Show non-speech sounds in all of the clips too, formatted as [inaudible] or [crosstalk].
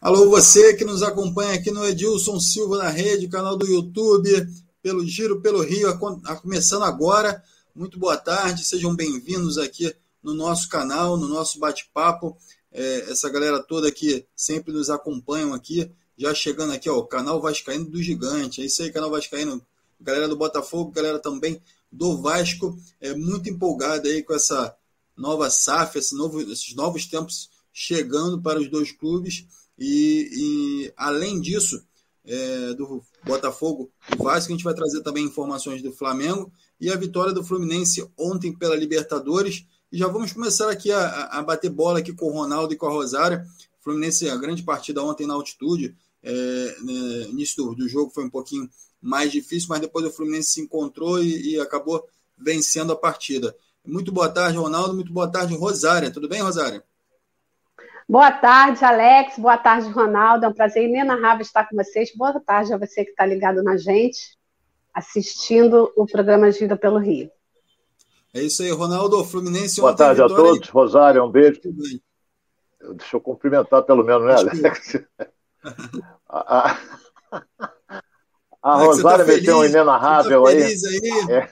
Alô, você que nos acompanha aqui no Edilson Silva na rede, canal do YouTube, pelo Giro pelo Rio, começando agora. Muito boa tarde, sejam bem-vindos aqui no nosso canal, no nosso bate-papo. É, essa galera toda que sempre nos acompanham aqui, já chegando aqui, ó, o canal Vascaíno do Gigante. É isso aí, canal Vascaíno, galera do Botafogo, galera também do Vasco, é muito empolgada aí com essa nova SAF, esse novo, esses novos tempos chegando para os dois clubes. E, e além disso, é, do Botafogo e Vasco, a gente vai trazer também informações do Flamengo e a vitória do Fluminense ontem pela Libertadores. E já vamos começar aqui a, a bater bola aqui com o Ronaldo e com a Rosária. Fluminense, a grande partida ontem na altitude. É, né, início do, do, jogo foi um pouquinho mais difícil, mas depois o Fluminense se encontrou e, e acabou vencendo a partida. Muito boa tarde, Ronaldo. Muito boa tarde, Rosária. Tudo bem, Rosária? Boa tarde, Alex. Boa tarde, Ronaldo. É um prazer inenarrável estar com vocês. Boa tarde a você que está ligado na gente, assistindo o programa Gira pelo Rio. É isso aí, Ronaldo. Fluminense. Boa tarde a todos. Rosário, um beijo. Deixa eu cumprimentar pelo menos, né, Alex? [laughs] a, a, a Rosário tá meteu um inenarrável tá aí. aí.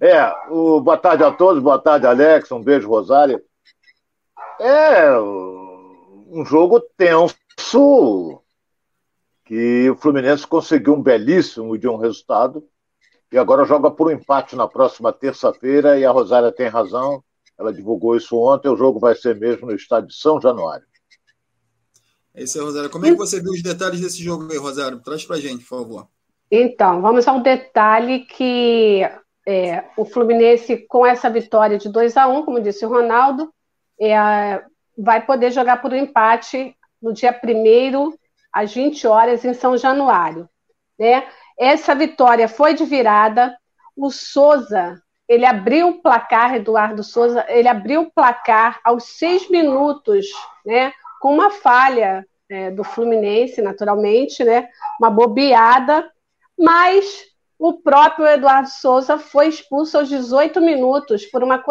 É. é, o, boa tarde a todos, boa tarde, Alex. Um beijo, Rosário. É um jogo tenso que o Fluminense conseguiu um belíssimo de um resultado e agora joga por um empate na próxima terça-feira e a Rosária tem razão, ela divulgou isso ontem, o jogo vai ser mesmo no estádio de São Januário. É isso aí, Rosário. Como é que você viu os detalhes desse jogo aí, Rosário? Traz pra gente, por favor. Então, vamos ao detalhe que é, o Fluminense, com essa vitória de 2 a 1 um, como disse o Ronaldo, é, vai poder jogar por um empate no dia 1 às 20 horas em São Januário. Né? Essa vitória foi de virada. O Souza, ele abriu o placar, Eduardo Souza, ele abriu o placar aos seis minutos, né? com uma falha é, do Fluminense, naturalmente, né? uma bobeada, mas o próprio Eduardo Souza foi expulso aos 18 minutos por uma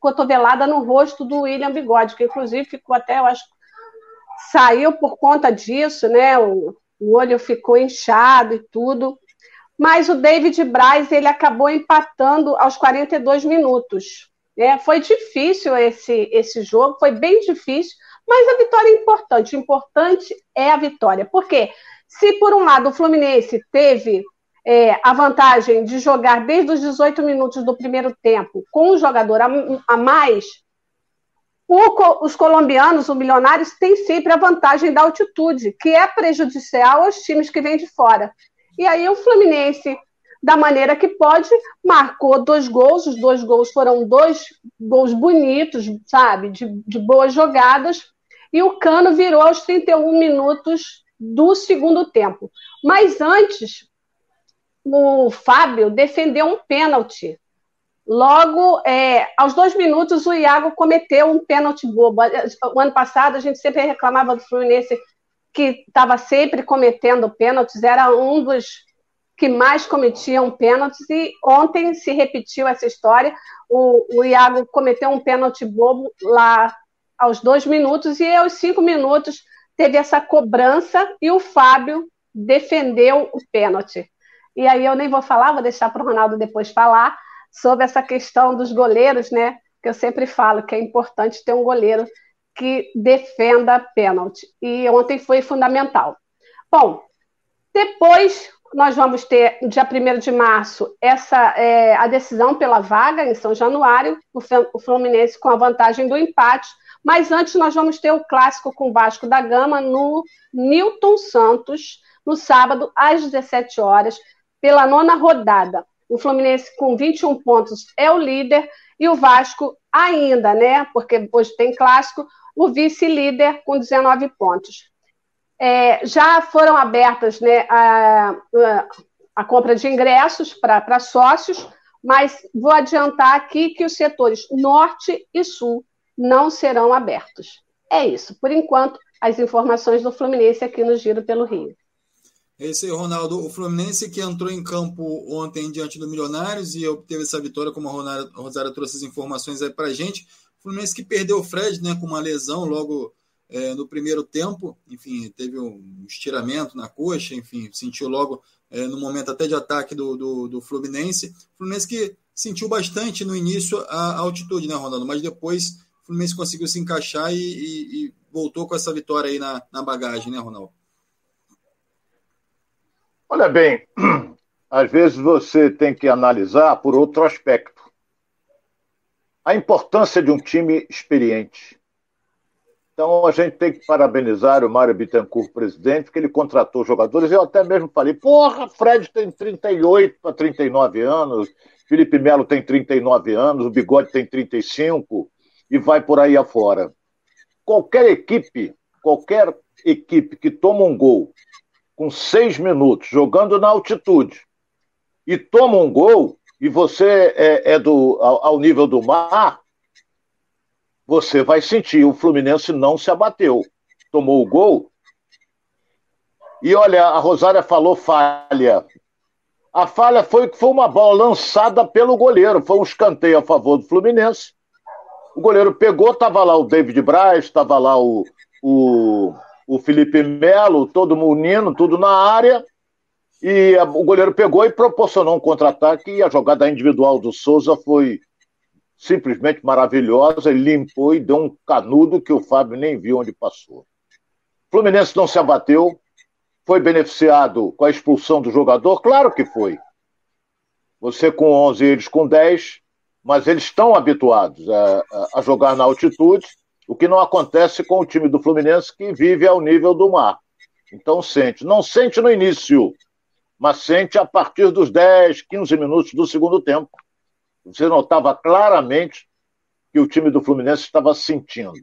cotovelada no rosto do William Bigode, que inclusive ficou até, eu acho, saiu por conta disso, né? O, o olho ficou inchado e tudo. Mas o David Braz ele acabou empatando aos 42 minutos. Né? Foi difícil esse, esse jogo, foi bem difícil, mas a vitória é importante. O importante é a vitória. Porque se por um lado o Fluminense teve é, a vantagem de jogar desde os 18 minutos do primeiro tempo com um jogador a, a mais, o, os colombianos, os milionários, têm sempre a vantagem da altitude, que é prejudicial aos times que vêm de fora. E aí o Fluminense, da maneira que pode, marcou dois gols. Os dois gols foram dois gols bonitos, sabe, de, de boas jogadas. E o Cano virou aos 31 minutos do segundo tempo. Mas antes, o Fábio defendeu um pênalti. Logo, é, aos dois minutos, o Iago cometeu um pênalti bobo. O ano passado, a gente sempre reclamava do Fluminense que estava sempre cometendo pênaltis, era um dos que mais cometiam pênaltis, e ontem se repetiu essa história. O, o Iago cometeu um pênalti bobo lá aos dois minutos, e aos cinco minutos teve essa cobrança, e o Fábio defendeu o pênalti. E aí eu nem vou falar, vou deixar para o Ronaldo depois falar sobre essa questão dos goleiros, né? Que eu sempre falo que é importante ter um goleiro que defenda pênalti. E ontem foi fundamental. Bom, depois nós vamos ter, dia 1 de março, essa é, a decisão pela vaga em São Januário, o Fluminense com a vantagem do empate. Mas antes nós vamos ter o clássico com o Vasco da Gama no Newton Santos, no sábado, às 17 horas pela nona rodada. O Fluminense, com 21 pontos, é o líder, e o Vasco ainda, né? Porque hoje tem clássico, o vice-líder com 19 pontos. É, já foram abertas né, a, a compra de ingressos para sócios, mas vou adiantar aqui que os setores norte e sul não serão abertos. É isso. Por enquanto, as informações do Fluminense aqui no Giro pelo Rio. Esse aí, Ronaldo, o Fluminense que entrou em campo ontem diante do Milionários e obteve essa vitória, como a Rosária trouxe as informações aí pra gente. O Fluminense que perdeu o Fred, né, com uma lesão logo é, no primeiro tempo, enfim, teve um estiramento na coxa, enfim, sentiu logo é, no momento até de ataque do, do, do, Fluminense. Fluminense que sentiu bastante no início a, a altitude, né, Ronaldo? Mas depois o Fluminense conseguiu se encaixar e, e, e voltou com essa vitória aí na, na bagagem, né, Ronaldo? Olha bem, [clears throat] às vezes você tem que analisar por outro aspecto. A importância de um time experiente. Então a gente tem que parabenizar o Mário Bittencourt, presidente, que ele contratou jogadores. Eu até mesmo falei, porra, Fred tem 38 para 39 anos, Felipe Melo tem 39 anos, o Bigode tem 35 e vai por aí afora. Qualquer equipe, qualquer equipe que toma um gol com seis minutos, jogando na altitude, e toma um gol, e você é, é do, ao, ao nível do mar, você vai sentir. O Fluminense não se abateu. Tomou o gol. E olha, a Rosária falou falha. A falha foi que foi uma bola lançada pelo goleiro. Foi um escanteio a favor do Fluminense. O goleiro pegou, estava lá o David Braz, estava lá o, o, o Felipe Melo, todo menino, tudo na área. E a, o goleiro pegou e proporcionou um contra-ataque. E a jogada individual do Souza foi simplesmente maravilhosa, ele limpou e deu um canudo que o Fábio nem viu onde passou. O Fluminense não se abateu, foi beneficiado com a expulsão do jogador? Claro que foi. Você com 11 eles com 10, mas eles estão habituados a, a, jogar na altitude, o que não acontece com o time do Fluminense que vive ao nível do mar. Então sente. Não sente no início, mas sente a partir dos 10, 15 minutos do segundo tempo você notava claramente que o time do Fluminense estava sentindo.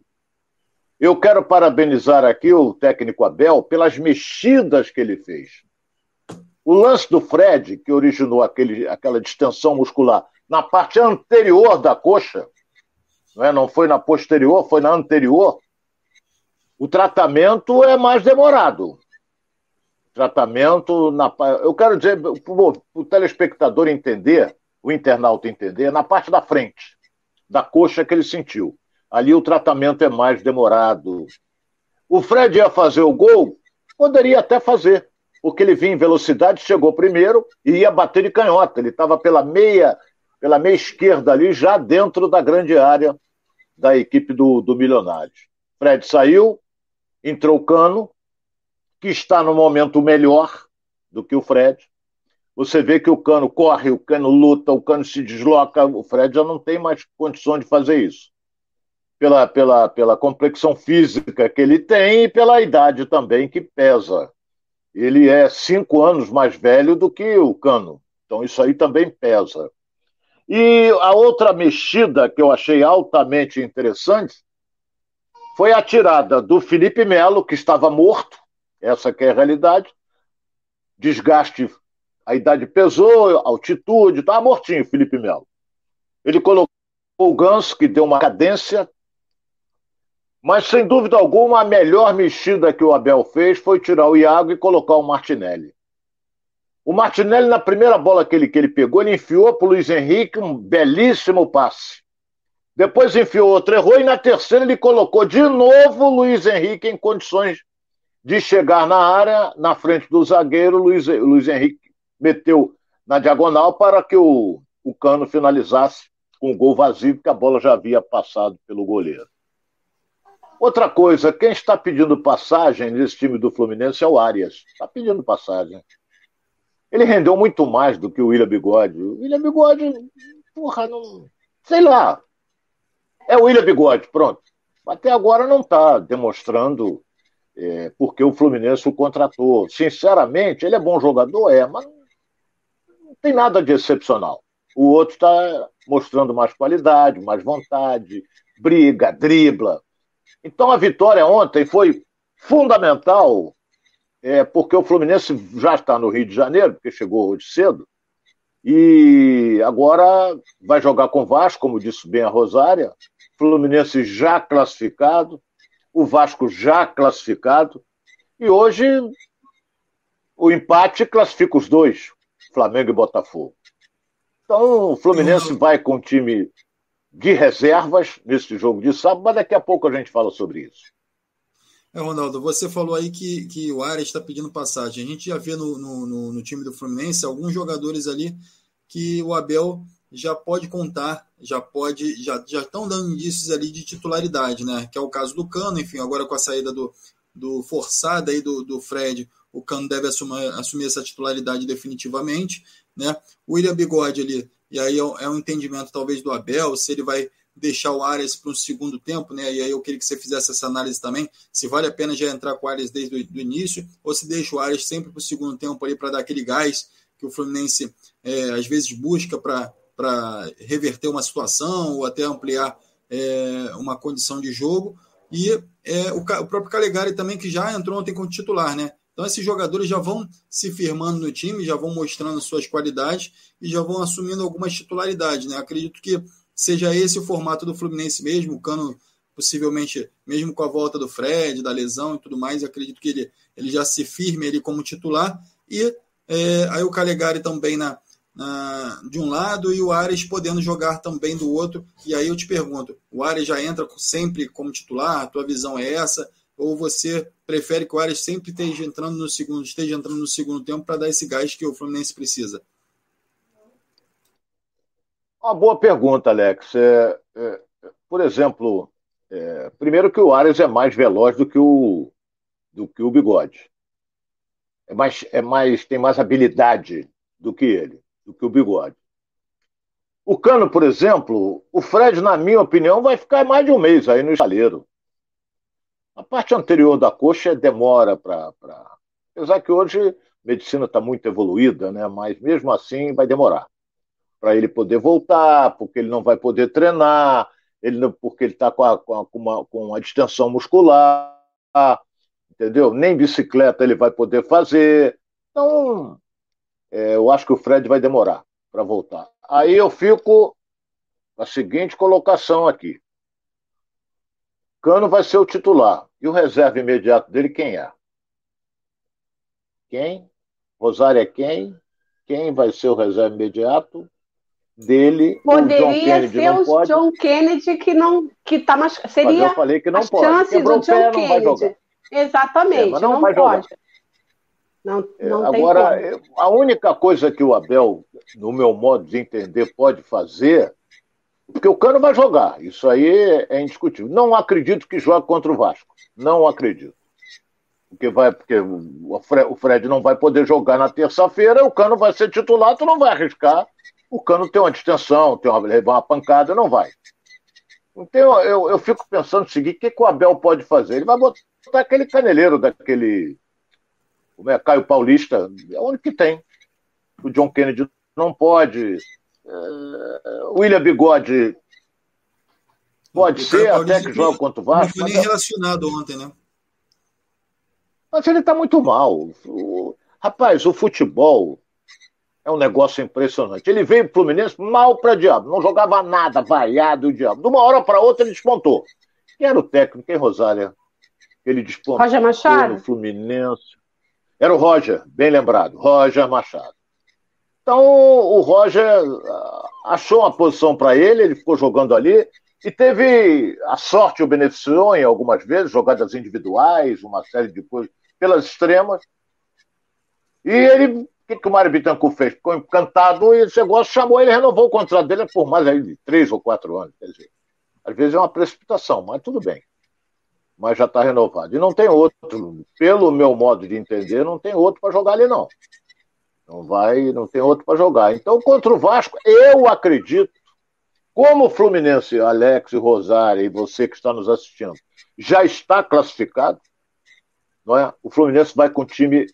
Eu quero parabenizar aqui o técnico Abel pelas mexidas que ele fez. O lance do Fred, que originou aquele, aquela distensão muscular na parte anterior da coxa, não, é? não foi na posterior, foi na anterior. O tratamento é mais demorado. Tratamento na. Eu quero dizer, para o telespectador entender, o internauta entender, na parte da frente, da coxa que ele sentiu. Ali o tratamento é mais demorado. O Fred ia fazer o gol? Poderia até fazer, porque ele vinha em velocidade, chegou primeiro e ia bater de canhota. Ele estava pela meia, pela meia esquerda ali, já dentro da grande área da equipe do, do Milionários. Fred saiu, entrou o Cano, que está no momento melhor do que o Fred. Você vê que o Cano corre, o Cano luta, o Cano se desloca, o Fred já não tem mais condições de fazer isso. Pela, pela, pela complexão física que ele tem e pela idade também que pesa. Ele é cinco anos mais velho do que o Cano, então isso aí também pesa. E a outra mexida que eu achei altamente interessante foi a tirada do Felipe Melo, que estava morto, essa que é a realidade, desgaste a idade pesou, altitude, estava mortinho, Felipe Melo. Ele colocou o Ganso, que deu uma cadência, mas sem dúvida alguma, a melhor mexida que o Abel fez foi tirar o Iago e colocar o Martinelli. O Martinelli, na primeira bola que ele, que ele pegou, ele enfiou para o Luiz Henrique um belíssimo passe. Depois enfiou outro, errou, e na terceira ele colocou de novo o Luiz Henrique em condições de chegar na área, na frente do zagueiro, Luiz, Luiz Henrique meteu na diagonal para que o, o Cano finalizasse com o gol vazio, porque a bola já havia passado pelo goleiro. Outra coisa, quem está pedindo passagem nesse time do Fluminense é o Arias. Está pedindo passagem. Ele rendeu muito mais do que o William Bigode. O William Bigode, porra, não. Sei lá. É o William Bigode, pronto. Até agora não está demonstrando é, porque o Fluminense o contratou. Sinceramente, ele é bom jogador, é, mas tem nada de excepcional. O outro está mostrando mais qualidade, mais vontade, briga, dribla. Então a vitória ontem foi fundamental, é, porque o Fluminense já está no Rio de Janeiro, porque chegou hoje cedo, e agora vai jogar com o Vasco, como disse bem a Rosária. Fluminense já classificado, o Vasco já classificado, e hoje o empate classifica os dois. Flamengo e Botafogo. Então, o Fluminense uhum. vai com o time de reservas nesse jogo de sábado, mas daqui a pouco a gente fala sobre isso. É, Ronaldo, você falou aí que, que o Ares está pedindo passagem. A gente já vê no, no, no, time do Fluminense alguns jogadores ali que o Abel já pode contar, já pode, já, já estão dando indícios ali de titularidade, né? Que é o caso do Cano, enfim, agora com a saída do, do forçada aí do, do Fred, o Cano deve assumir, assumir essa titularidade definitivamente, né? O William Bigode ali, e aí é, é um entendimento talvez do Abel, se ele vai deixar o Arias para um segundo tempo, né? E aí eu queria que você fizesse essa análise também, se vale a pena já entrar com o Arias desde o início, ou se deixa o Arias sempre para o segundo tempo ali para dar aquele gás que o Fluminense é, às vezes busca para reverter uma situação ou até ampliar é, uma condição de jogo. E é, o, o próprio Calegari também, que já entrou ontem como titular, né? Então, esses jogadores já vão se firmando no time, já vão mostrando suas qualidades e já vão assumindo algumas titularidades. Né? Acredito que seja esse o formato do Fluminense mesmo, o Cano possivelmente, mesmo com a volta do Fred, da lesão e tudo mais, acredito que ele, ele já se firme ali como titular, e é, aí o Calegari também na, na, de um lado e o Ares podendo jogar também do outro, e aí eu te pergunto, o Ares já entra sempre como titular, a tua visão é essa, ou você prefere que o Ares sempre esteja entrando no segundo, esteja entrando no segundo tempo para dar esse gás que o Fluminense precisa? Uma boa pergunta, Alex. É, é, por exemplo, é, primeiro que o Arias é mais veloz do que o, do que o Bigode. É mais, é mais, tem mais habilidade do que ele, do que o Bigode. O Cano, por exemplo, o Fred, na minha opinião, vai ficar mais de um mês aí no estaleiro. A parte anterior da coxa demora para. Pra... Apesar que hoje a medicina está muito evoluída, né? mas mesmo assim vai demorar para ele poder voltar, porque ele não vai poder treinar, ele não, porque ele está com, a, com, a, com, uma, com a distensão muscular, entendeu? Nem bicicleta ele vai poder fazer. Então, é, eu acho que o Fred vai demorar para voltar. Aí eu fico na seguinte colocação aqui. Cano vai ser o titular. E o reserva imediato dele, quem é? Quem? Rosário é quem? Quem vai ser o reserva imediato? Dele. Poderia ser o pode. John Kennedy que não que tá mais seria mas eu falei que não as pode. chances Quebrou do John Kennedy. Exatamente, é, não, não, pode. Não, é, não Agora, a única coisa que o Abel, no meu modo de entender, pode fazer, porque o Cano vai jogar, isso aí é indiscutível. Não acredito que jogue contra o Vasco. Não acredito. Porque, vai, porque o Fred não vai poder jogar na terça-feira, o Cano vai ser titular, tu não vai arriscar o cano tem uma distensão, tem uma, levar uma pancada, não vai. Então eu, eu fico pensando o seguinte: o que, que o Abel pode fazer? Ele vai botar aquele caneleiro daquele. Como é? Caio Paulista, é o único que tem. O John Kennedy não pode. Uh, William Bigode pode o ser, até que joga contra o Vasco. Não foi nem relacionado ontem, né? Mas ele está muito mal. O, rapaz, o futebol é um negócio impressionante. Ele veio pro Fluminense mal para diabo, não jogava nada, vaiado o diabo. De uma hora para outra ele despontou. Quem era o técnico, quem, Rosália? Ele despontou Roger Machado? no Fluminense. Era o Roger, bem lembrado, Roger Machado. Então o Roger ah, achou uma posição para ele, ele ficou jogando ali e teve a sorte o beneficiou em algumas vezes, jogadas individuais, uma série de coisas pelas extremas. E ele que, que o Mário Bittencourt fez? Ficou encantado e negócio chamou ele, renovou o contrato dele por mais aí de três ou quatro anos. Quer dizer, às vezes é uma precipitação, mas tudo bem. Mas já está renovado. E não tem outro, pelo meu modo de entender, não tem outro para jogar ali, não. Não vai, não tem outro para jogar. Então, contra o Vasco, eu acredito, como o Fluminense, Alex Rosário e você que está nos assistindo, já está classificado, não é? O Fluminense vai com o time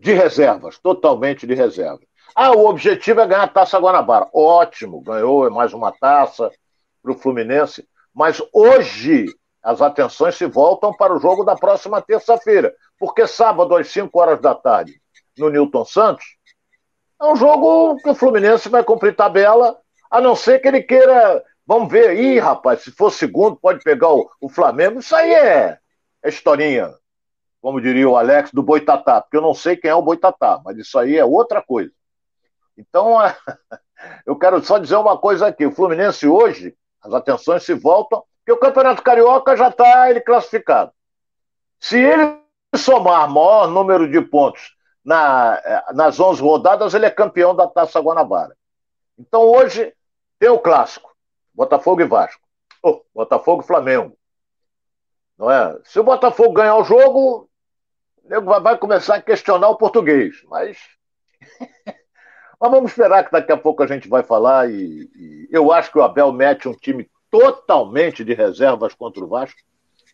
de reservas, totalmente de reservas. Ah, o objetivo é ganhar a taça Guanabara. Ótimo, ganhou mais uma taça para o Fluminense. Mas hoje as atenções se voltam para o jogo da próxima terça-feira. Porque sábado, às 5 horas da tarde, no Newton Santos, é um jogo que o Fluminense vai cumprir tabela, a não ser que ele queira. Vamos ver. Ih, rapaz, se for segundo, pode pegar o, o Flamengo. Isso aí é, é historinha como diria o Alex, do Boitatá, porque eu não sei quem é o Boitatá, mas isso aí é outra coisa. Então, [laughs] eu quero só dizer uma coisa aqui: o Fluminense hoje, as atenções se voltam, porque o Campeonato Carioca já está ele classificado. Se ele somar maior número de pontos na, eh, nas 11 rodadas, ele é campeão da Taça Guanabara. Então hoje tem o clássico, Botafogo e Vasco. Oh, Botafogo e Flamengo. Não é? Se o Botafogo ganhar o jogo, nego vai começar a questionar o português. Mas, [laughs] mas vamos esperar que daqui a pouco a gente vai falar. E, e eu acho que o Abel mete um time totalmente de reservas contra o Vasco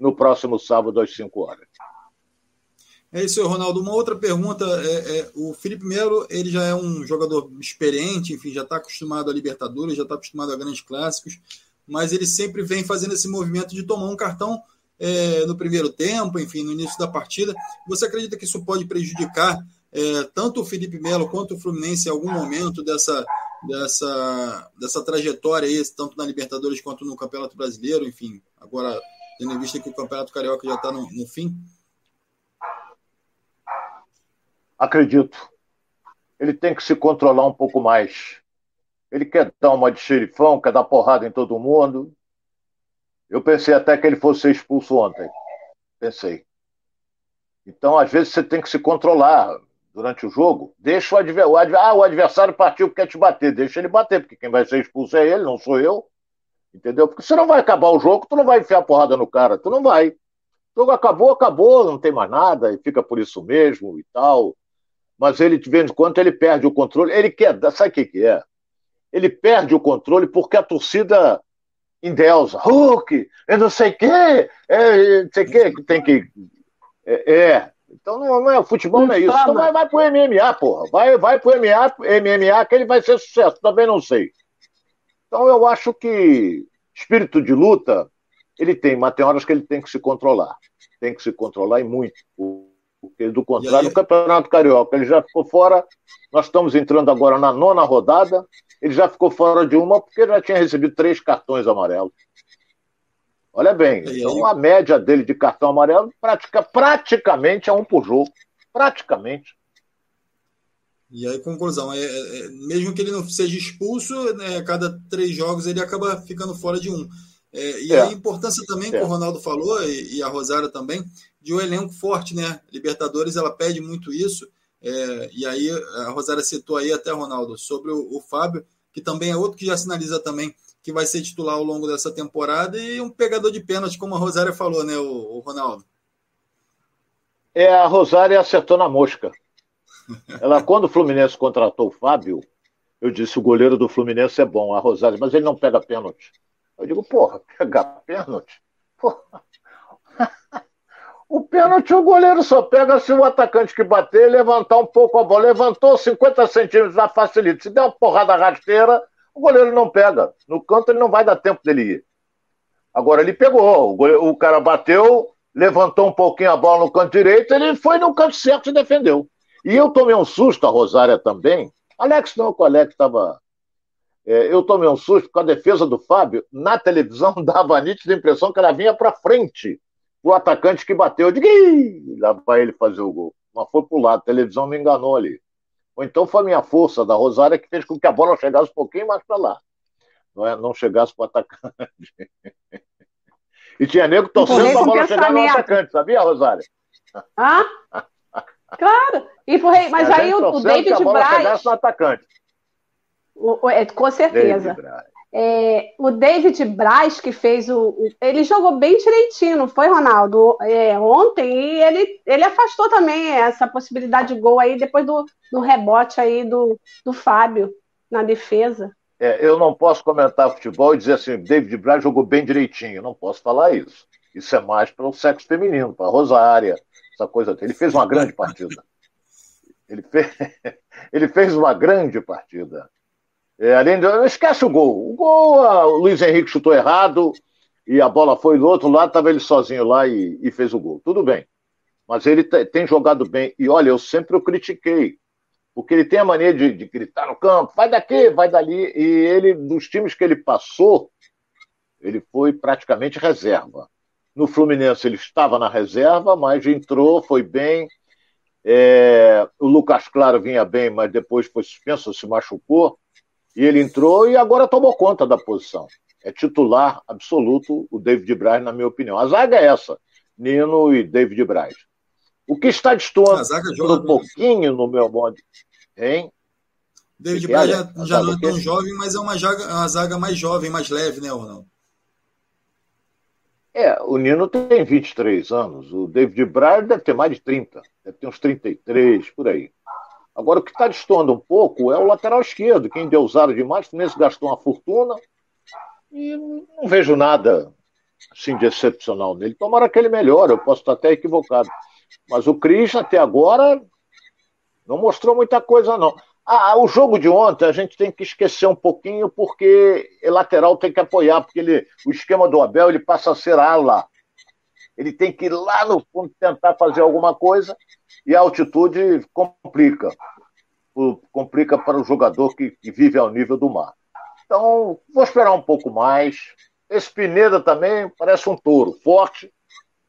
no próximo sábado às 5 horas. É isso Ronaldo. Uma outra pergunta é, é, o Felipe Melo, ele já é um jogador experiente, enfim, já está acostumado a Libertadores, já está acostumado a grandes clássicos, mas ele sempre vem fazendo esse movimento de tomar um cartão é, no primeiro tempo, enfim, no início da partida. Você acredita que isso pode prejudicar é, tanto o Felipe Melo quanto o Fluminense em algum momento dessa, dessa, dessa trajetória aí, tanto na Libertadores quanto no Campeonato Brasileiro, enfim, agora tendo em vista que o Campeonato Carioca já está no, no fim? Acredito. Ele tem que se controlar um pouco mais. Ele quer dar uma de xerifão, quer dar porrada em todo mundo. Eu pensei até que ele fosse ser expulso ontem. Pensei. Então, às vezes, você tem que se controlar durante o jogo. Deixa o, adver... o, adver... ah, o adversário partiu porque quer te bater. Deixa ele bater, porque quem vai ser expulso é ele, não sou eu. Entendeu? Porque você não vai acabar o jogo, tu não vai enfiar porrada no cara, tu não vai. O jogo acabou, acabou, não tem mais nada, e fica por isso mesmo e tal. Mas ele, de vez em quando, ele perde o controle. Ele quer, sabe o que, que é? Ele perde o controle porque a torcida endeusa. Hulk, eu não sei o quê, é, não sei o quê, tem que. É, é. Então não, não é, futebol não é isso. Então vai, vai pro MMA, porra. Vai, vai pro MMA, MMA que ele vai ser sucesso. Também não sei. Então eu acho que espírito de luta ele tem, mas tem horas que ele tem que se controlar. Tem que se controlar e muito. Porque, do contrário, o Campeonato Carioca ele já ficou fora. Nós estamos entrando agora na nona rodada. Ele já ficou fora de uma porque já tinha recebido três cartões amarelos. Olha bem, então a média dele de cartão amarelo pratica, praticamente é um por jogo. Praticamente. E aí, conclusão, é, é, mesmo que ele não seja expulso, né, a cada três jogos ele acaba ficando fora de um. É, e é. a importância também, que o Ronaldo falou, e, e, a Rosário também, de um elenco forte, né? Libertadores, ela pede muito isso. É, e aí, a Rosário citou aí até, Ronaldo, sobre o, o, Fábio, que também é outro que já sinaliza também que vai ser titular ao longo dessa temporada, e um pegador de pênalti, como a Rosário falou, né, o, o Ronaldo? É, a Rosário acertou na mosca. Ela, quando o Fluminense contratou o Fábio, eu disse: o goleiro do Fluminense é bom, a Rosário, mas ele não pega pênalti. Eu digo: porra, pegar pênalti? Porra. O pênalti o goleiro só pega se o atacante que bater levantar um pouco a bola. Levantou 50 centímetros, já facilita. Se der uma porrada rasteira, o goleiro não pega. No canto ele não vai dar tempo dele ir. Agora ele pegou. O, goleiro, o cara bateu, levantou um pouquinho a bola no canto direito, ele foi no canto certo e defendeu. E eu tomei um susto, a Rosária também. Alex não, o Alex estava. É, eu tomei um susto com a defesa do Fábio. Na televisão [laughs] dava a nítida impressão que ela vinha para frente. O atacante que bateu, eu digo, lá vai ele fazer o gol. Mas foi pro lado, a televisão me enganou ali. Ou então foi a minha força da Rosária que fez com que a bola chegasse um pouquinho mais para lá. Não, é, não chegasse para o atacante. [laughs] e tinha nego torcendo para a bola chegar no atacante, sabia, Rosária? Ah? Claro. E foi, mas aí o, o David Braz. No atacante. O, é, com certeza. É, o David Braz, que fez o, Ele jogou bem direitinho, não foi, Ronaldo? É, ontem, e ele, ele afastou também essa possibilidade de gol aí depois do, do rebote aí do, do Fábio na defesa. É, eu não posso comentar futebol e dizer assim, David Braz jogou bem direitinho. Não posso falar isso. Isso é mais para o sexo feminino, para a Rosária, essa coisa. Ele fez uma grande partida. Ele fez, [laughs] ele fez uma grande partida. É, além de, esquece o gol. O gol, a, o Luiz Henrique chutou errado e a bola foi do outro lado, estava ele sozinho lá e, e, fez o gol. Tudo bem. Mas ele tem jogado bem. E olha, eu sempre o critiquei. Porque ele tem a mania de, de gritar no campo, vai daqui, vai dali. E ele, dos times que ele passou, ele foi praticamente reserva. No Fluminense ele estava na reserva, mas entrou, foi bem. É, o Lucas Claro vinha bem, mas depois foi suspenso, se machucou. E ele entrou e agora tomou conta da posição. É titular absoluto o David Braz, na minha opinião. A zaga é essa. Nino e David Braz. O que está destoando um né? pouquinho no meu modo. Hein? David Braz já, já não é tão jovem, mas é uma zaga, uma zaga mais jovem, mais leve, né, Ronaldo? É, o Nino tem 23 anos, o David Braz deve ter mais de 30, deve ter uns 33, por aí. Agora, o que está destoando um pouco é o lateral esquerdo, quem deu usado demais, o Fluminense gastou uma fortuna e não vejo nada assim de excepcional nele. Tomara que ele melhore, eu posso estar até equivocado. Mas o Cris, até agora, não mostrou muita coisa, não. Ah, o jogo de ontem a gente tem que esquecer um pouquinho, porque o lateral tem que apoiar, porque ele, o esquema do Abel ele passa a ser ala. Ele tem que ir lá no fundo tentar fazer alguma coisa e a altitude complica. Complica para o jogador que, que vive ao nível do mar. Então, vou esperar um pouco mais. Esse Pineda também parece um touro, forte,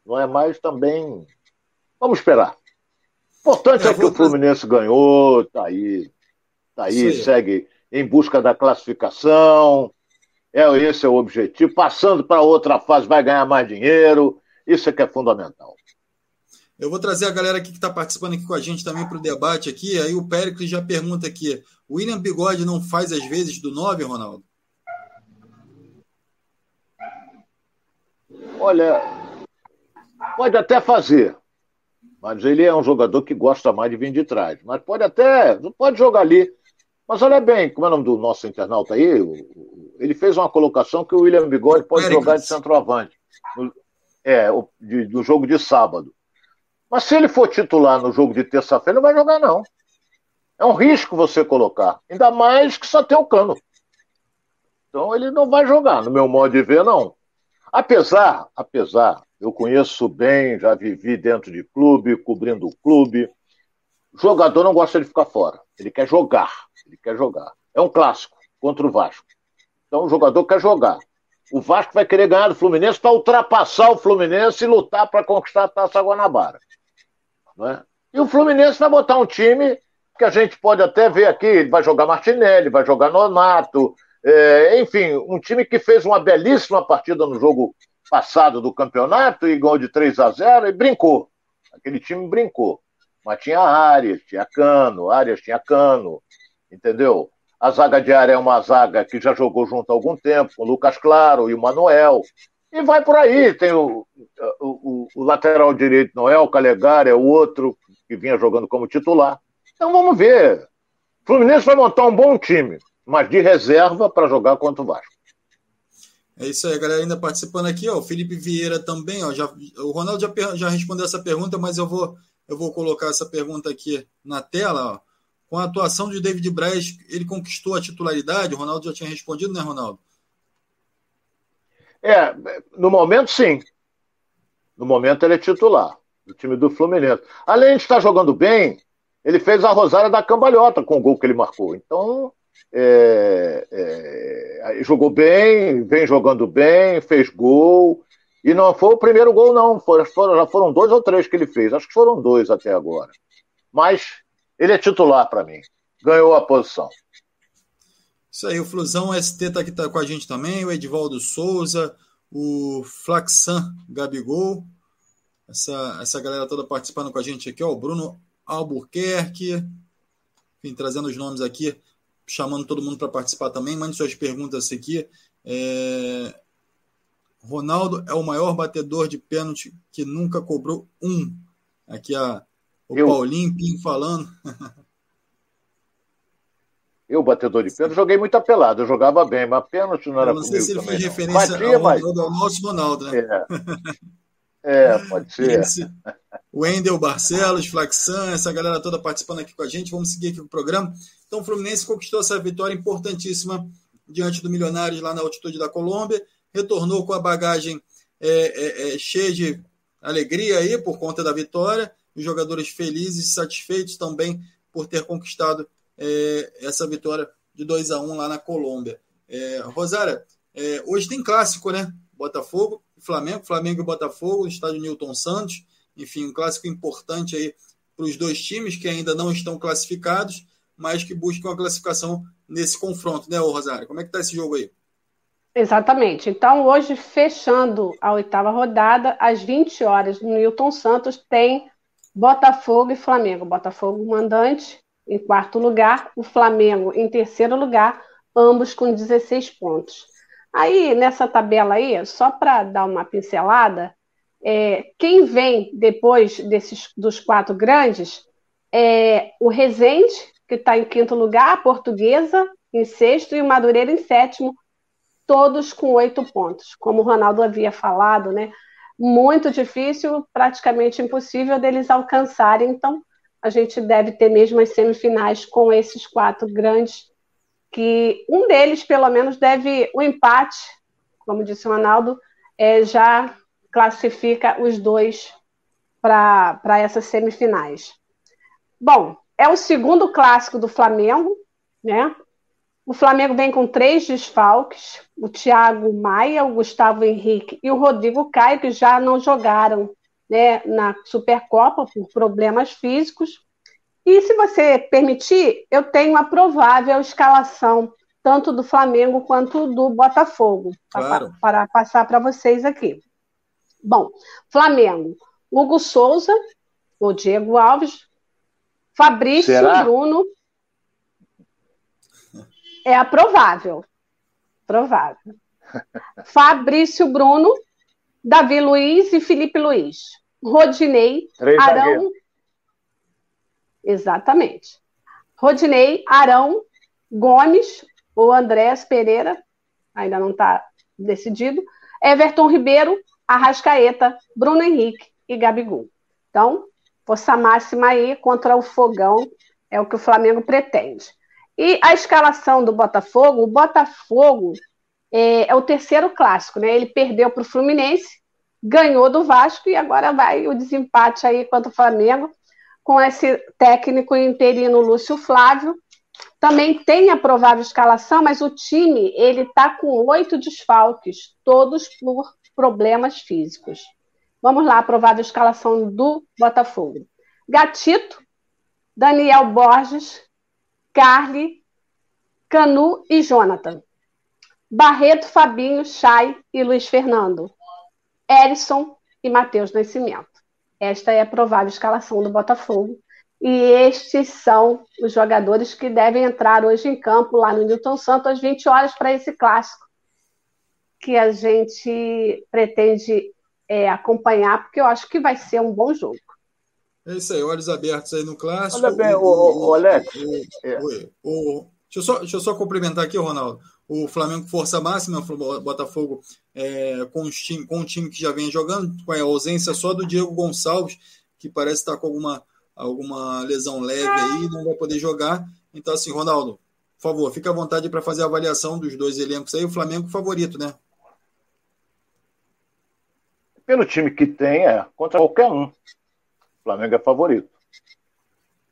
não é mais também. Vamos esperar. O importante é, que o Fluminense ganhou, tá aí. Tá aí, segue em busca da classificação. É, esse é o objetivo. Passando para outra fase, vai ganhar mais dinheiro. Isso é que é fundamental. Eu vou trazer a galera aqui que está participando aqui com a gente também para o debate aqui. Aí o Péricles já pergunta aqui: o William Bigode não faz às vezes do 9, Ronaldo? Olha, pode até fazer, mas ele é um jogador que gosta mais de vir de trás. Mas pode até, pode jogar ali. Mas olha bem, como é o nome do nosso internauta aí? Ele fez uma colocação que o William Bigode pode jogar de centroavante. É, do jogo de sábado. Mas se ele for titular no jogo de terça-feira, não vai jogar, não. É um risco você colocar. Ainda mais que só tem o cano. Então ele não vai jogar, no meu modo de ver, não. Apesar, apesar, eu conheço bem, já vivi dentro de clube, cobrindo o clube. O jogador não gosta de ficar fora. Ele quer jogar. Ele quer jogar. É um clássico contra o Vasco. Então o jogador quer jogar. O Vasco vai querer ganhar do Fluminense para ultrapassar o Fluminense e lutar para conquistar a Taça Guanabara. Né? E o Fluminense vai botar um time que a gente pode até ver aqui, ele vai jogar Martinelli, vai jogar Nonato, é, enfim, um time que fez uma belíssima partida no jogo passado do campeonato e ganhou de 3 a 0 e brincou. Aquele time brincou. Mas tinha Arias, tinha Cano, Arias tinha Cano, entendeu? A zaga de área é uma zaga que já jogou junto há algum tempo, com o Lucas Claro e o Manuel. E vai por aí. Tem o, o, o lateral direito, Noel Calegari, é o outro que vinha jogando como titular. Então vamos ver. O Fluminense vai montar um bom time, mas de reserva para jogar contra o Vasco. É isso aí, galera ainda participando aqui, ó. O Felipe Vieira também, ó. Já, o Ronaldo já, já respondeu essa pergunta, mas eu vou, eu vou colocar essa pergunta aqui na tela, ó. Com a atuação de David Braz, ele conquistou a titularidade? O Ronaldo já tinha respondido, né, Ronaldo? É, no momento, sim. No momento, ele é titular do time do Fluminense. Além de estar jogando bem, ele fez a Rosária da cambalhota com o gol que ele marcou. Então, é, é, jogou bem, vem jogando bem, fez gol. E não foi o primeiro gol, não. Foram, já foram dois ou três que ele fez. Acho que foram dois até agora. Mas ele é titular para mim. Ganhou a posição. Isso aí, o Flusão ST está aqui tá com a gente também, o Edivaldo Souza, o Flaxan Gabigol, essa, essa galera toda participando com a gente aqui, ó, o Bruno Albuquerque, enfim, trazendo os nomes aqui, chamando todo mundo para participar também. Mande suas perguntas aqui. É... Ronaldo é o maior batedor de pênalti que nunca cobrou um. Aqui a, o Eu... Paulinho Pinho falando. [laughs] Eu, batedor de pênalti, joguei muita pelada, eu jogava bem, mas pênalti não era não sei se ele fez referência Batia, ao, mas... Ronaldo, né? É, é pode ser. Esse, o Wendel Barcelos, Flaxan, essa galera toda participando aqui com a gente. Vamos seguir aqui o programa. Então, o Fluminense conquistou essa vitória importantíssima diante do Milionários lá na altitude da Colômbia. Retornou com a bagagem é, é, é, cheia de alegria aí por conta da vitória. Os jogadores felizes e satisfeitos também por ter conquistado é, essa vitória de 2 a 1 lá na Colômbia. É, Rosária, é, hoje tem clássico, né? Botafogo e Flamengo, Flamengo e Botafogo, no estádio Newton Santos. Enfim, um clássico importante aí para os dois times que ainda não estão classificados, mas que buscam a classificação nesse confronto, né, Rosário? Como é que está esse jogo aí? Exatamente. Então, hoje, fechando a oitava rodada, às 20 horas, no Newton Santos, tem Botafogo e Flamengo. Botafogo mandante em quarto lugar, o Flamengo em terceiro lugar, ambos com 16 pontos. Aí, nessa tabela aí, só para dar uma pincelada, é, quem vem depois desses dos quatro grandes é o Resende, que está em quinto lugar, a Portuguesa em sexto e o Madureira em sétimo, todos com oito pontos. Como o Ronaldo havia falado, né? Muito difícil, praticamente impossível deles alcançarem. Então, a gente deve ter mesmo as semifinais com esses quatro grandes, que um deles, pelo menos, deve o empate, como disse o Ronaldo, é, já classifica os dois para essas semifinais. Bom, é o segundo clássico do Flamengo, né? O Flamengo vem com três desfalques: o Thiago Maia, o Gustavo Henrique e o Rodrigo Caio, que já não jogaram né, na Supercopa por problemas físicos. E se você permitir, eu tenho a provável escalação tanto do Flamengo quanto do Botafogo claro. para, para passar para vocês aqui. Bom, Flamengo, Hugo Souza, o Diego Alves, Fabrício Será? Bruno, é a provável. Provável. [laughs] Fabrício Bruno, Davi Luiz e Felipe Luiz. Rodinei, Três Arão. Zagueiros. Exatamente. Rodinei, Arão, Gomes, ou Andrés Pereira, ainda não está decidido. Everton Ribeiro, Arrascaeta, Bruno Henrique e Gabigol. Então, força máxima aí contra o Fogão é o que o Flamengo pretende. E a escalação do Botafogo, o Botafogo é, é o terceiro clássico, né? Ele perdeu para o Fluminense, ganhou do Vasco e agora vai o desempate aí contra o Flamengo com esse técnico interino Lúcio Flávio. Também tem a provável escalação, mas o time ele está com oito desfalques, todos por problemas físicos. Vamos lá, a provável escalação do Botafogo. Gatito, Daniel Borges, Carly, Canu e Jonathan. Barreto, Fabinho, Chay e Luiz Fernando. Erison e Matheus Nascimento. Esta é a provável escalação do Botafogo. E estes são os jogadores que devem entrar hoje em campo lá no Newton Santos às 20 horas para esse clássico que a gente pretende é, acompanhar, porque eu acho que vai ser um bom jogo. É isso aí, olhos abertos aí no clássico. Olha bem, o, o, o Alex. O, deixa, eu só, deixa eu só complementar aqui, Ronaldo. O Flamengo força máxima, o Botafogo é, com, os time, com o time que já vem jogando, com a ausência só do Diego Gonçalves, que parece estar com alguma, alguma lesão leve aí, não vai poder jogar. Então, assim, Ronaldo, por favor, fica à vontade para fazer a avaliação dos dois elencos aí. O Flamengo favorito, né? Pelo time que tem, é contra qualquer um. Flamengo é favorito.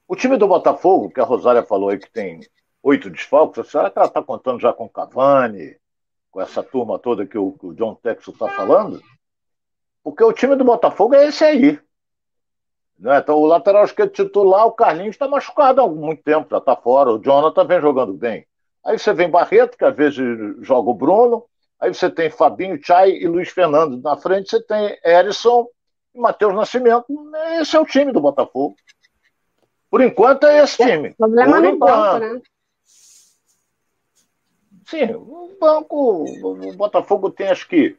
O time do Botafogo, que a Rosária falou aí que tem oito desfalques, será que ela está contando já com Cavani, com essa turma toda que o, que o John Texo está falando? Porque o time do Botafogo é esse aí. Né? Então, o lateral esquerdo titular, o Carlinhos, está machucado há muito tempo, já está fora. O Jonathan vem jogando bem. Aí você vem Barreto, que às vezes joga o Bruno. Aí você tem Fabinho, Chay e Luiz Fernando. Na frente você tem Erisson Matheus Nascimento. Esse é o time do Botafogo. Por enquanto é esse time. O problema Por no enquanto. banco, né? Sim, o banco, o Botafogo tem acho que.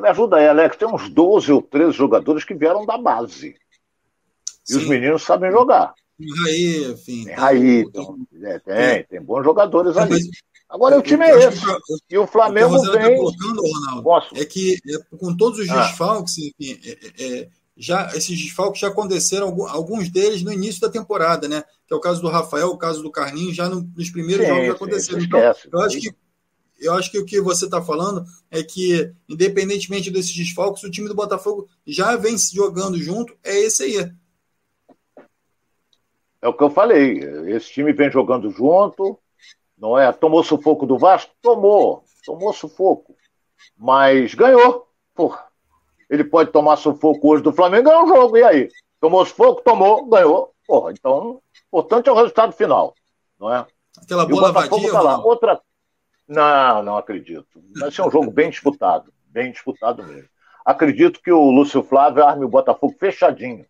Me ajuda aí, Alex. Tem uns 12 ou 13 jogadores que vieram da base. E Sim. os meninos sabem jogar. Raí, enfim. Tem Raí, então, é, tem, tem bons jogadores ali. Agora o time é esse. e o Flamengo o que tá vem. Tá colocando, Ronaldo, é que é, com todos os ah. desfalques, enfim, é, é, é, já, esses desfalques já aconteceram, alguns deles no início da temporada, né? Que é o caso do Rafael, o caso do Carlinhos, já no, nos primeiros sim, jogos aconteceram. Então, eu acho que eu acho que o que você está falando é que, independentemente desses desfalques, o time do Botafogo já vem jogando junto, é esse aí. É o que eu falei. Esse time vem jogando junto, não é? Tomou sufoco do Vasco? Tomou, tomou sufoco. Mas ganhou. Porra. Ele pode tomar sufoco hoje do Flamengo, ganhou o jogo. E aí? Tomou sufoco? Tomou, ganhou. Porra, então, importante é o resultado final. Não é? Aquela bola vadia. Tá lá. Outra. Não, não acredito. Vai ser um jogo bem disputado, bem disputado mesmo. Acredito que o Lúcio Flávio arme o Botafogo fechadinho.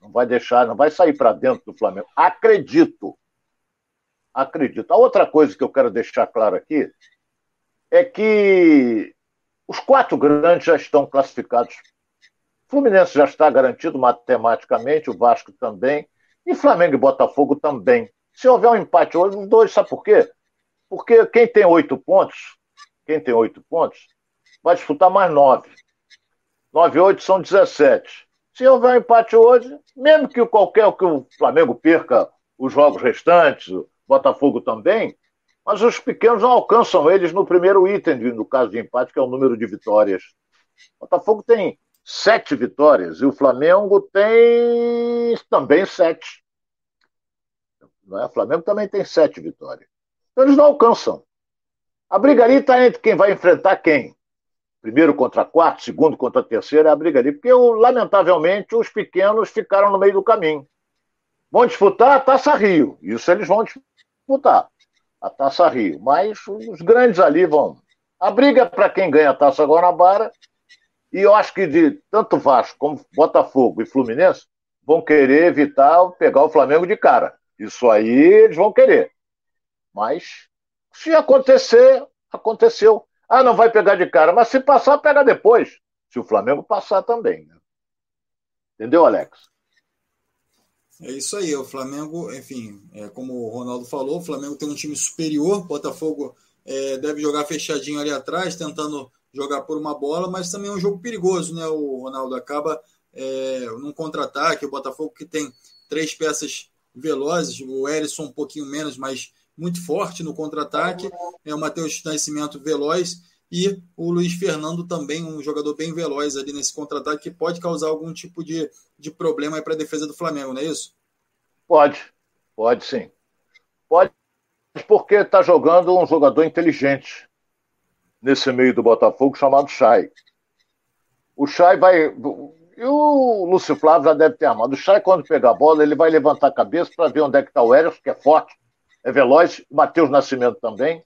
Não vai deixar, não vai sair para dentro do Flamengo. Acredito. Acredito. A outra coisa que eu quero deixar claro aqui é que os quatro grandes já estão classificados. O Fluminense já está garantido matematicamente, o Vasco também, e Flamengo e Botafogo também. Se houver um empate hoje, os dois, sabe por quê? Porque quem tem oito pontos, quem tem oito pontos, vai disputar mais nove. 9 e 8 são 17. Se houver um empate hoje, mesmo que qualquer que o Flamengo perca os jogos restantes, o Botafogo também, mas os pequenos não alcançam eles no primeiro item, no caso de empate, que é o número de vitórias. O Botafogo tem sete vitórias e o Flamengo tem também sete. Não é? O Flamengo também tem sete vitórias. Então eles não alcançam. A brigaria está entre quem vai enfrentar quem primeiro contra quarto, segundo contra terceiro, é a briga ali. Porque, lamentavelmente, os pequenos ficaram no meio do caminho. Vão disputar a Taça Rio. Isso eles vão disputar. A Taça Rio. Mas os grandes ali vão. A briga é para quem ganha a Taça Guanabara. E eu acho que de tanto Vasco como Botafogo e Fluminense vão querer evitar pegar o Flamengo de cara. Isso aí eles vão querer. Mas se acontecer, aconteceu. Ah, não vai pegar de cara, mas se passar, pega depois. Se o Flamengo passar também. Né? Entendeu, Alex? É isso aí, o Flamengo, enfim, é, como o Ronaldo falou, o Flamengo tem um time superior, Botafogo é, deve jogar fechadinho ali atrás, tentando jogar por uma bola, mas também é um jogo perigoso, né? O Ronaldo acaba é, num contra-ataque, o Botafogo que tem três peças velozes, o Erisson um pouquinho menos, mas muito forte no contra-ataque, é o Matheus Nascimento veloz e o Luiz Fernando também, um jogador bem veloz ali nesse contra-ataque que pode causar algum tipo de, de problema para a defesa do Flamengo, não é isso? Pode, pode sim. Pode, porque está jogando um jogador inteligente nesse meio do Botafogo chamado Chay. O Chay vai. E o Lúcio Flávio já deve ter armado. O Chay, quando pegar a bola, ele vai levantar a cabeça para ver onde é que está o Eros, que é forte, é veloz, Matheus Nascimento também,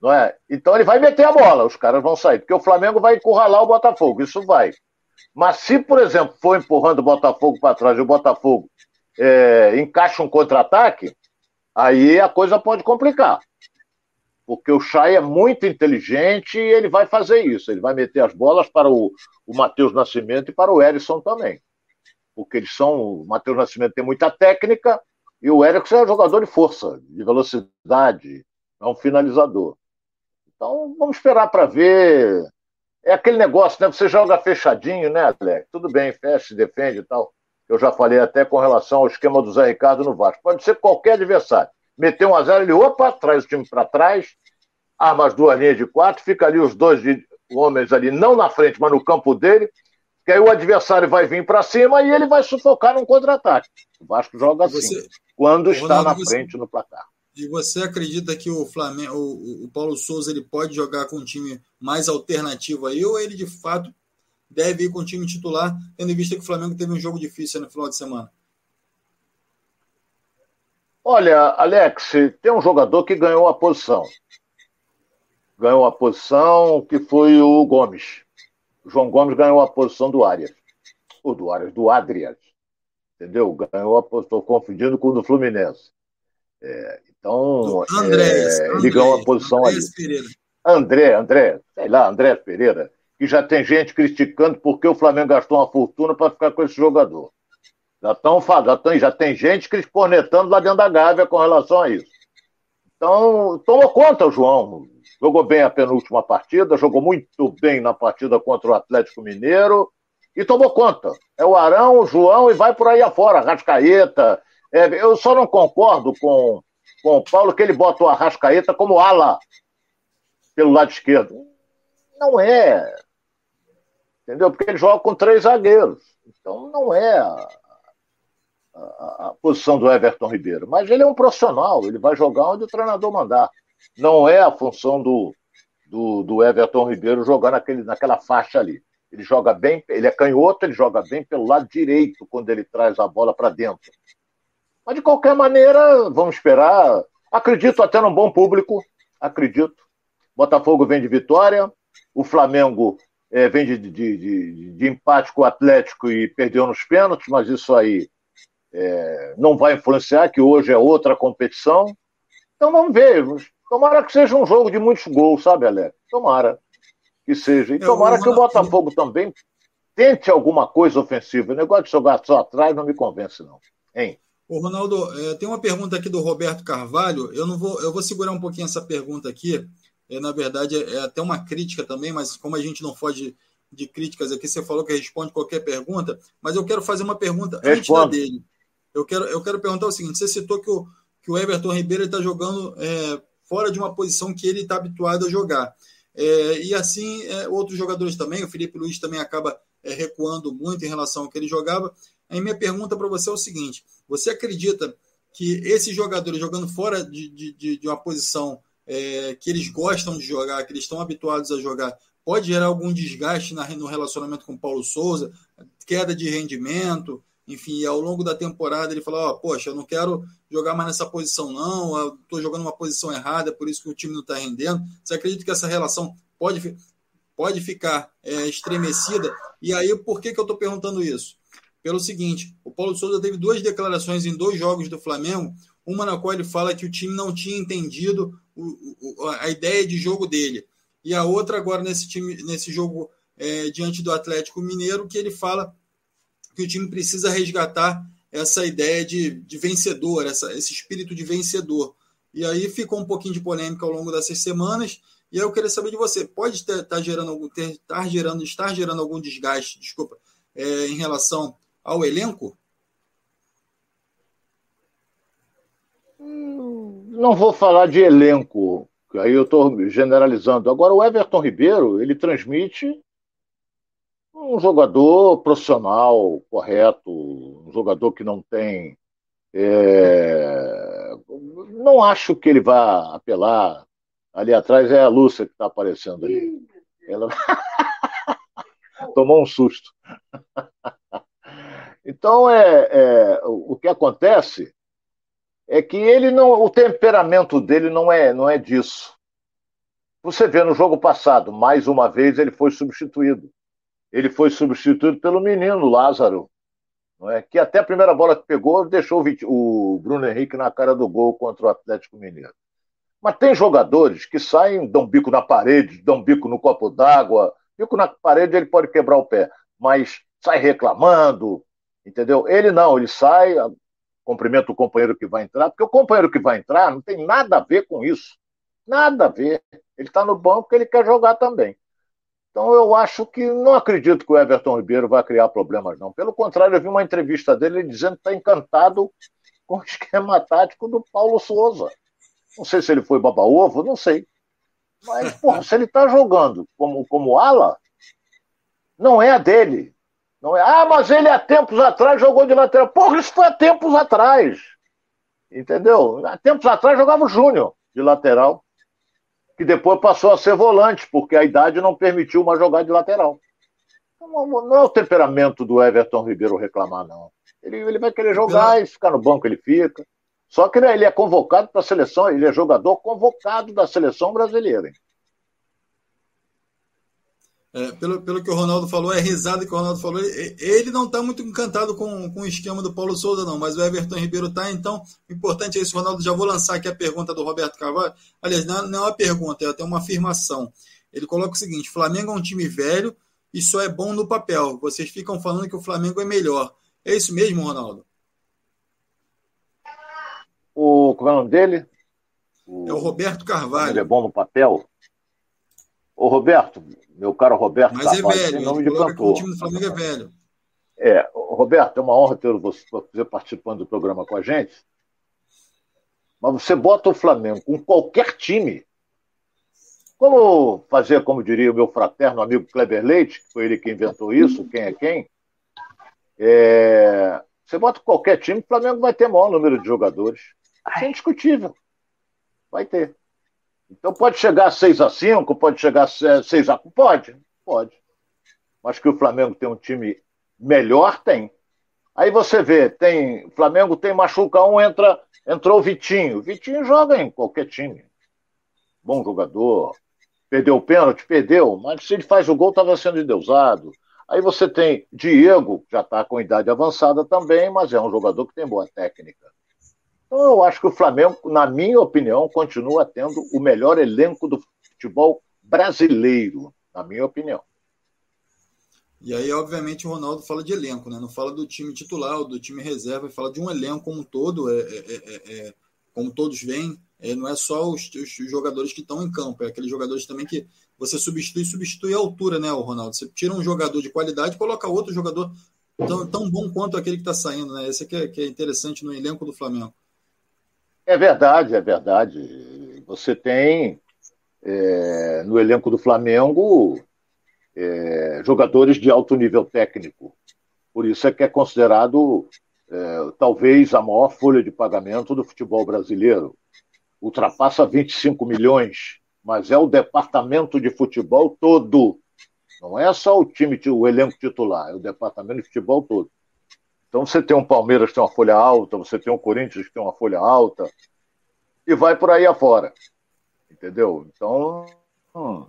não é? Então ele vai meter a bola, os caras vão sair, porque o Flamengo vai encurralar o Botafogo, isso vai. Mas se, por exemplo, for empurrando o Botafogo para trás e o Botafogo é, encaixa um contra-ataque, aí a coisa pode complicar. Porque o Chay é muito inteligente e ele vai fazer isso. Ele vai meter as bolas para o, o Matheus Nascimento e para o Erisson também. Porque eles são. O Matheus Nascimento tem muita técnica e o Erickson é um jogador de força, de velocidade, é um finalizador. Então, vamos esperar para ver. É aquele negócio, né? Você joga fechadinho, né, Alex? Tudo bem, fecha, defende e tal. Eu já falei até com relação ao esquema do Zé Ricardo no Vasco. Pode ser qualquer adversário. Meteu um a zero, ele, opa, traz o time para trás, arma as duas linhas de quatro, fica ali os dois homens ali, não na frente, mas no campo dele, que aí o adversário vai vir para cima e ele vai sufocar num contra-ataque. O Vasco joga assim. Você, quando está Ronaldo, na você, frente no placar. E você acredita que o Flamengo, o, o, Paulo Souza, ele pode jogar com um time mais alternativo aí, ou ele de fato deve ir com o time titular, tendo em vista que o Flamengo teve um jogo difícil no final de semana? Olha, Alex, tem um jogador que ganhou a posição. Ganhou a posição que foi o Gomes. O João Gomes ganhou a posição do Arias. O do Arias, do Adrias entendeu? Ganhou, estou confundindo com o do Fluminense. É, então, Andrés, é, ele ganhou a posição Andrés ali. Pereira. André, André, sei lá, André Pereira, que já tem gente criticando porque o Flamengo gastou uma fortuna para ficar com esse jogador. Já, tão, já, tem, já tem gente cornetando lá dentro da Gávea com relação a isso. Então, tomou conta o João. Jogou bem a penúltima partida, jogou muito bem na partida contra o Atlético Mineiro e tomou conta. É o Arão, o João e vai por aí afora, Arrascaeta. É, eu só não concordo com, com o Paulo que ele bota o Arrascaeta como ala pelo lado esquerdo. Não é. Entendeu? Porque ele joga com três zagueiros. Então não é a, a, posição do Everton Ribeiro. Mas ele é um profissional, ele vai jogar onde o treinador mandar. Não é a função do, do, do Everton Ribeiro jogar naquele, naquela faixa ali. Ele joga bem, ele é canhoto, ele joga bem pelo lado direito quando ele traz a bola para dentro. Mas de qualquer maneira, vamos esperar. Acredito até num bom público, acredito. Botafogo vem de vitória, o Flamengo é, vem de, de, de, de, empate com o Atlético e perdeu nos pênaltis, mas isso aí é, não vai influenciar, que hoje é outra competição. Então vamos ver. Tomara que seja um jogo de muitos gols, sabe, Alex? Tomara que seja. E tomara que o Botafogo também tente alguma coisa ofensiva. O negócio de jogar só atrás não me convence, não. Hein? Ô, Ronaldo, é, tem uma pergunta aqui do Roberto Carvalho. Eu não vou, eu vou segurar um pouquinho essa pergunta aqui. É, na verdade, é, é até uma crítica também, mas como a gente não foge de críticas aqui, você falou que responde qualquer pergunta, mas eu quero fazer uma pergunta Responde. antes da dele. Eu quero, eu quero perguntar o seguinte: você citou que o, que o Everton Ribeiro está jogando é, fora de uma posição que ele está habituado a jogar. É, e assim, é, outros jogadores também, o Felipe Luiz também acaba é, recuando muito em relação ao que ele jogava. Aí minha pergunta para você é o seguinte: você acredita que esses jogadores jogando fora de, de, de uma posição é, que eles gostam de jogar, que eles estão habituados a jogar, pode gerar algum desgaste na, no relacionamento com Paulo Souza, queda de rendimento, enfim, ao longo da temporada ele falou, oh, poxa, eu não quero jogar mais nessa posição não, eu estou jogando uma posição errada, por isso que o time não está rendendo. Você acredita que essa relação pode, pode ficar é, estremecida? E aí, por que, que eu estou perguntando isso? Pelo seguinte, o Paulo Souza teve duas declarações em dois jogos do Flamengo, uma na qual ele fala que o time não tinha entendido o, o, a ideia de jogo dele. E a outra agora nesse time, nesse jogo é, diante do Atlético Mineiro, que ele fala que o time precisa resgatar essa ideia de, de vencedor, essa, esse espírito de vencedor. E aí ficou um pouquinho de polêmica ao longo dessas semanas. E aí eu queria saber de você, pode estar tá gerando algum, ter, estar gerando, estar gerando algum desgaste, desculpa, é, em relação ao elenco? não vou falar de elenco, aí eu estou generalizando. Agora, o Everton Ribeiro, ele transmite um jogador profissional, correto, um jogador que não tem. É... Não acho que ele vá apelar. Ali atrás é a Lúcia que está aparecendo aí. Ela [laughs] tomou um susto. [laughs] Então, é, é, o que acontece é que ele não, o temperamento dele não é, não é disso. Você vê no jogo passado, mais uma vez ele foi substituído. Ele foi substituído pelo menino Lázaro, não é? que até a primeira bola que pegou deixou o Bruno Henrique na cara do gol contra o Atlético Mineiro. Mas tem jogadores que saem, dão bico na parede, dão bico no copo d'água. Bico na parede ele pode quebrar o pé, mas sai reclamando, entendeu? Ele não, ele sai, cumprimenta o companheiro que vai entrar, porque o companheiro que vai entrar não tem nada a ver com isso. Nada a ver. Ele está no banco porque ele quer jogar também. Então eu acho que não acredito que o Everton Ribeiro vai criar problemas, não. Pelo contrário, eu vi uma entrevista dele dizendo que está encantado com o [laughs] esquema tático do Paulo Souza. Não sei se ele foi baba-ovo, não sei. Mas, porra, se ele está jogando como, como ala, não é a dele. Não é, ah, mas ele há tempos atrás jogou de lateral. Porra, isso foi há tempos atrás. Entendeu? Há tempos atrás jogava o Júnior de lateral, que depois passou a ser volante, porque a idade não permitiu uma jogada de lateral. Não, é o temperamento do Everton Ribeiro reclamar, não. Ele, ele vai querer jogar e ficar no banco ele fica. Só que ele é convocado para a seleção, ele é jogador convocado da seleção brasileira. Hein? É, pelo, pelo que o Ronaldo falou, é risada que o Ronaldo falou. Ele não está muito encantado com, com o esquema do Paulo Souza, não, mas o Everton Ribeiro está. Então, o importante é isso, Ronaldo. Já vou lançar aqui a pergunta do Roberto Carvalho. Aliás, não, não é uma pergunta, é até uma afirmação. Ele coloca o seguinte: Flamengo é um time velho e só é bom no papel. Vocês ficam falando que o Flamengo é melhor. É isso mesmo, Ronaldo? O, como é o nome dele? O, é o Roberto Carvalho. Ele é bom no papel? Ô, Roberto, meu caro Roberto Mas é velho, nome de cantor. O time do Flamengo é velho. É, Roberto, é uma honra ter você participando do programa com a gente. Mas você bota o Flamengo com qualquer time. Como fazer, como diria o meu fraterno amigo Kleber Leite, que foi ele que inventou isso, quem é quem? É, você bota qualquer time, o Flamengo vai ter maior número de jogadores. Isso é indiscutível. Vai ter. Então pode chegar a 6 a 5 pode chegar a 6 a Pode, pode. Mas que o Flamengo tem um time melhor, tem. Aí você vê, tem. Flamengo tem machuca um, entra, entrou o Vitinho. Vitinho joga em qualquer time. Bom jogador. Perdeu o pênalti? Perdeu, mas se ele faz o gol, estava sendo endeusado. Aí você tem Diego, já está com idade avançada também, mas é um jogador que tem boa técnica. Então eu acho que o Flamengo, na minha opinião, continua tendo o melhor elenco do futebol brasileiro, na minha opinião. E aí, obviamente, o Ronaldo fala de elenco, né? Não fala do time titular do time reserva, fala de um elenco como um todo, é, é, é, é como todos veem, é, não é só os, os, jogadores que estão em campo, é aqueles jogadores também que você substitui substitui a altura, né, o Ronaldo? Você tira um jogador de qualidade e coloca outro jogador tão, tão bom quanto aquele que está saindo, né? Esse aqui é, que é interessante no elenco do Flamengo. É verdade, é verdade. Você tem é, no elenco do Flamengo é, jogadores de alto nível técnico. Por isso é que é considerado é, talvez a maior folha de pagamento do futebol brasileiro. Ultrapassa 25 milhões, mas é o departamento de futebol todo. Não é só o time, o elenco titular, é o departamento de futebol todo. Então você tem um Palmeiras que tem uma folha alta, você tem um Corinthians que tem uma folha alta, e vai por aí afora. Entendeu? Então, hum,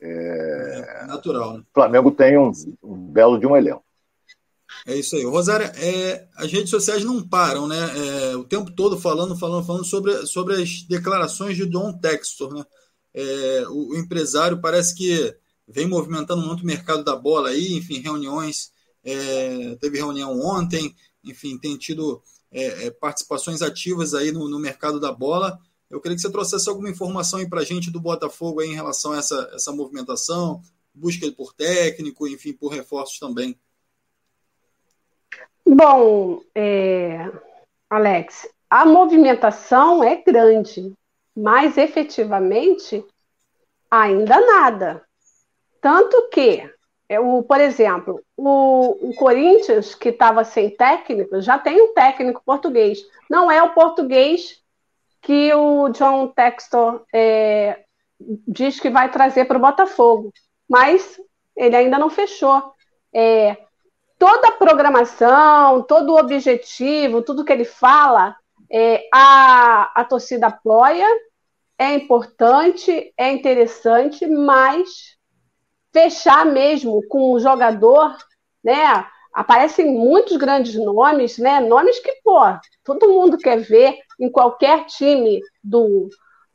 é... é natural. Né? O Flamengo tem um, um, belo de um elenco. É isso aí. Rosário, é, as redes sociais não param, né? É, o tempo todo falando, falando, falando sobre, sobre as declarações de John Textor, né? É, o, o, empresário parece que vem movimentando muito o mercado da bola aí, enfim, reuniões. É, teve reunião ontem, enfim, tem tido é, é, participações ativas aí no, no mercado da bola. Eu queria que você trouxesse alguma informação aí para a gente do Botafogo aí em relação a essa, essa movimentação, busca por técnico, enfim, por reforços também. Bom, é, Alex, a movimentação é grande, mas efetivamente ainda nada. Tanto que, o, por exemplo, o, o Corinthians, que estava sem técnico, já tem um técnico português. Não é o português que o John Textor é, diz que vai trazer para o Botafogo, mas ele ainda não fechou. É, toda a programação, todo o objetivo, tudo que ele fala, é, a, a torcida apoia, é importante, é interessante, mas fechar mesmo com o jogador, né? Aparecem muitos grandes nomes, né? Nomes que, pô, todo mundo quer ver em qualquer time do,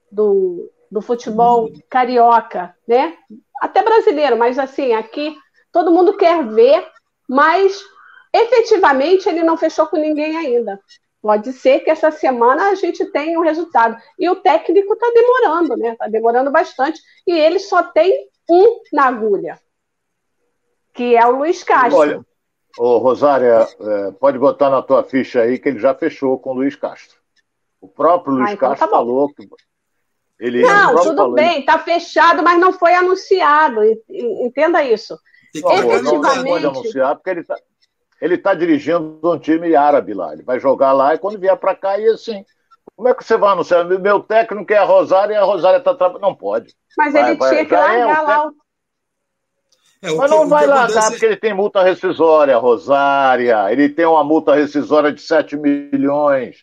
do, do futebol carioca, né? Até brasileiro, mas assim, aqui todo mundo quer ver, mas efetivamente ele não fechou com ninguém ainda. Pode ser que essa semana a gente tenha um resultado. E o técnico está demorando, né? Está demorando bastante. E ele só tem um na agulha, que é o Luiz Castro. Olha, ô Rosária, é, pode botar na tua ficha aí que ele já fechou com o Luiz Castro. O próprio Luiz ah, então Castro tá falou que ele Não, tudo bem, está fechado, mas não foi anunciado. Entenda isso. Efetivamente... Não pode anunciar, porque ele está ele tá dirigindo um time árabe lá. Ele vai jogar lá e quando vier para cá, e assim. Como é que você vai anunciar? Meu técnico é a Rosária e a Rosária está trabalhando. Não pode. Mas vai, ele vai, tinha que largar é lá. É, Mas que, não vai largar acontece... porque ele tem multa rescisória, Rosária. Ele tem uma multa rescisória de 7 milhões.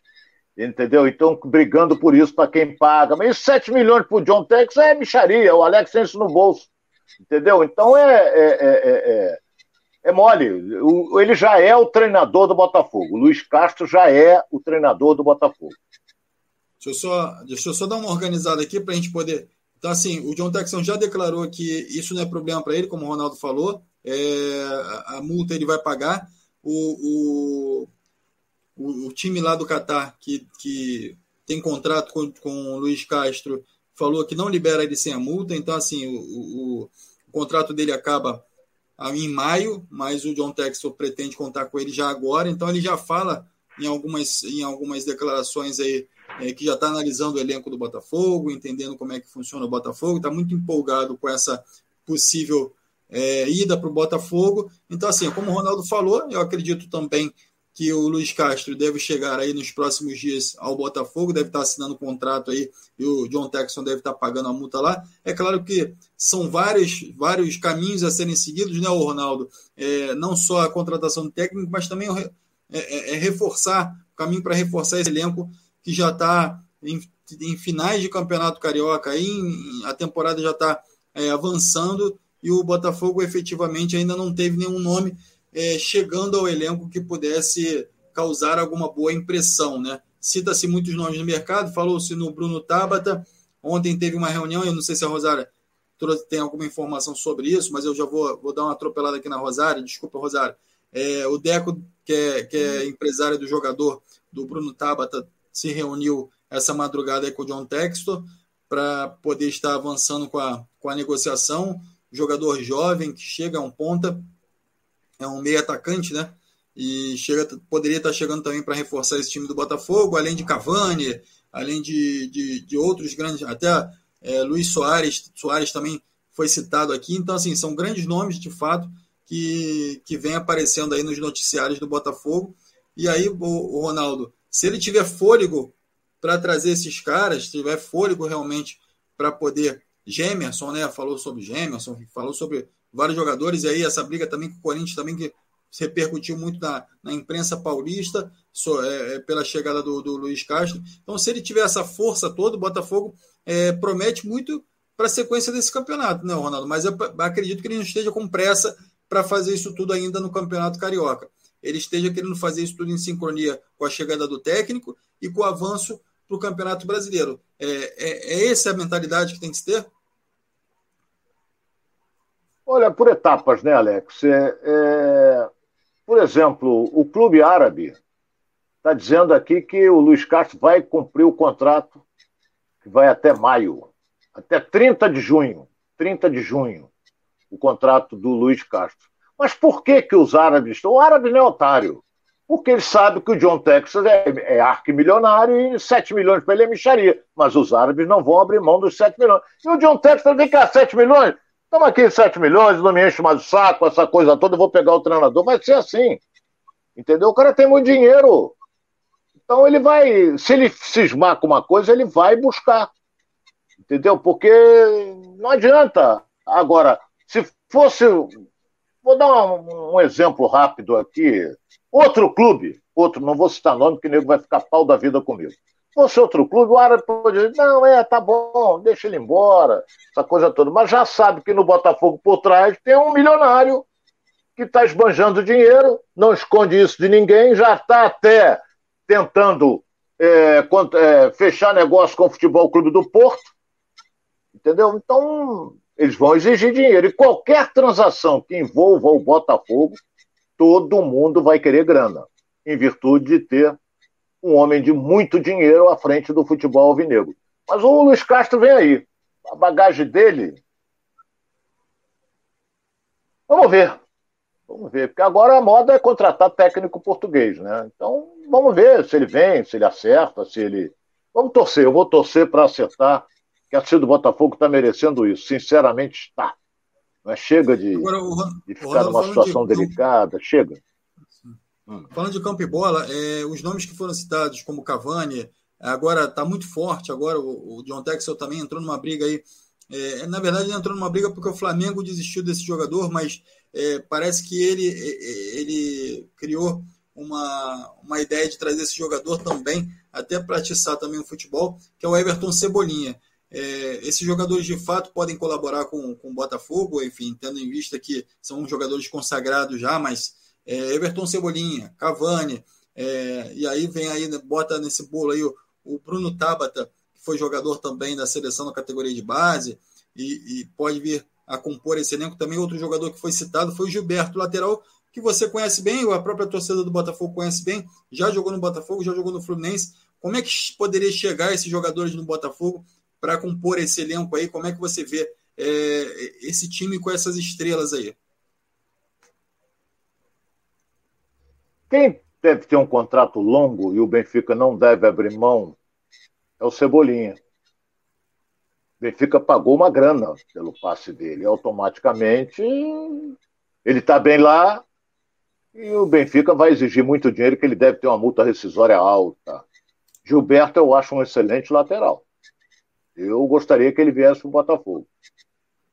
Entendeu? Então, brigando por isso para quem paga. Mas 7 milhões para o John Tex é micharia. O Alex tem isso no bolso. Entendeu? Então é, é, é, é, mole. O, ele já é o treinador do Botafogo. O Luiz Castro já é o treinador do Botafogo. Deixa eu só, deixa eu só dar uma organizada aqui para a gente poder. Então, assim, o John Texon já declarou que isso não é problema para ele, como o Ronaldo falou. É, a multa ele vai pagar. O, o, o time lá do Catar, que, que tem contrato com, com o Luiz Castro, falou que não libera ele sem a multa. Então, assim, o, o, o contrato dele acaba em maio, mas o John Textor pretende contar com ele já agora. Então, ele já fala em algumas, em algumas declarações aí é, que já está analisando o elenco do Botafogo, entendendo como é que funciona o Botafogo, está muito empolgado com essa possível é, ida para o Botafogo. Então, assim, como o Ronaldo falou, eu acredito também que o Luiz Castro deve chegar aí nos próximos dias ao Botafogo, deve estar assinando um contrato aí e o John Texon deve estar pagando a multa lá. É claro que são vários, vários caminhos a serem seguidos, né, Ronaldo? É, não só a contratação do técnico, mas também é, é, é reforçar o caminho para reforçar esse elenco que já está em finais de campeonato carioca, aí a temporada já está é, avançando e o Botafogo efetivamente ainda não teve nenhum nome é, chegando ao elenco que pudesse causar alguma boa impressão, né? Cita-se muitos nomes no mercado, falou-se no Bruno Tabata. Ontem teve uma reunião, eu não sei se a Rosária tem alguma informação sobre isso, mas eu já vou, vou dar uma atropelada aqui na Rosária. Desculpa, Rosária. É, o Deco, que é, que é empresário do jogador do Bruno Tabata, se reuniu essa madrugada com o John Textor para poder estar avançando com a, com a negociação. Jogador jovem que chega a um ponta, é um meio atacante, né? E chega, poderia estar chegando também para reforçar esse time do Botafogo, além de Cavani, além de, de, de outros grandes, até é, Luiz Soares, Soares também foi citado aqui. Então, assim, são grandes nomes, de fato, que, que vem aparecendo aí nos noticiários do Botafogo. E aí, o, o Ronaldo, se ele tiver fôlego para trazer esses caras, se tiver fôlego realmente para poder. Gemerson, né? Falou sobre Gemerson, falou sobre vários jogadores, e aí essa briga também com o Corinthians também que repercutiu muito na, na imprensa paulista so, é, é, pela chegada do, do, Luiz Castro. Então, se ele tiver essa força toda, o Botafogo é, promete muito para a sequência desse campeonato, né, Ronaldo? Mas eu acredito que ele não esteja com pressa para fazer isso tudo ainda no Campeonato Carioca. Ele esteja querendo fazer isso tudo em sincronia com a chegada do técnico e com o avanço para o Campeonato Brasileiro. É, é, é essa a mentalidade que tem que se ter? Olha, por etapas, né, Alex? É, é, por exemplo, o clube árabe está dizendo aqui que o Luiz Castro vai cumprir o contrato que vai até maio, até 30 de junho. 30 de junho, o contrato do Luiz Castro. Mas por que, que os árabes. O árabe não é otário. Porque ele sabe que o John Texas é, é arquimilionário e 7 milhões para ele é micharia. Mas os árabes não vão abrir mão dos 7 milhões. E o John Texas vem cá, 7 milhões? Estamos aqui 7 milhões, não me enche mais o saco, essa coisa toda, eu vou pegar o treinador. Vai ser assim. Entendeu? O cara tem muito dinheiro. Então ele vai, se ele cismar com uma coisa, ele vai buscar. Entendeu? Porque não adianta. Agora, se fosse. Vou dar um, um exemplo rápido aqui. Outro clube, outro, não vou citar nome, porque o nego vai ficar pau da vida comigo fosse outro clube, o árabe pode dizer, não, é, tá bom, deixa ele embora, essa coisa toda. Mas já sabe que no Botafogo por trás tem um milionário que está esbanjando dinheiro, não esconde isso de ninguém, já está até tentando é, é, fechar negócio com o Futebol Clube do Porto, entendeu? Então, eles vão exigir dinheiro. E qualquer transação que envolva o Botafogo, todo mundo vai querer grana, em virtude de ter um homem de muito dinheiro à frente do futebol alvinegro. Mas o Luiz Castro vem aí. A bagagem dele. Vamos ver. Vamos ver. Porque agora a moda é contratar técnico português, né? Então, vamos ver se ele vem, se ele acerta, se ele. Vamos torcer. Eu vou torcer para acertar. Que a torcida do Botafogo está merecendo isso. Sinceramente, está. Mas chega de, agora, de ficar numa situação de... delicada. Chega. Hum. Falando de campo e bola, é, os nomes que foram citados, como Cavani, agora está muito forte. Agora o, o John Texel também entrou numa briga aí. É, na verdade, ele entrou numa briga porque o Flamengo desistiu desse jogador, mas é, parece que ele, é, é, ele criou uma, uma ideia de trazer esse jogador também, até para atiçar também o futebol, que é o Everton Cebolinha. É, esses jogadores de fato podem colaborar com, com o Botafogo, enfim, tendo em vista que são jogadores consagrados já, mas é, Everton Cebolinha, Cavani, é, e aí vem aí, né, bota nesse bolo aí o, o, Bruno Tabata, que foi jogador também da seleção na categoria de base, e, e, pode vir a compor esse elenco. Também outro jogador que foi citado foi o Gilberto, lateral, que você conhece bem, a própria torcida do Botafogo conhece bem, já jogou no Botafogo, já jogou no Fluminense. Como é que poderia chegar esses jogadores no Botafogo para compor esse elenco aí? Como é que você vê é, esse time com essas estrelas aí? Quem deve ter um contrato longo e o Benfica não deve abrir mão é o Cebolinha. O Benfica pagou uma grana pelo passe dele. Automaticamente ele está bem lá e o Benfica vai exigir muito dinheiro, que ele deve ter uma multa rescisória alta. Gilberto eu acho um excelente lateral. Eu gostaria que ele viesse para o Botafogo.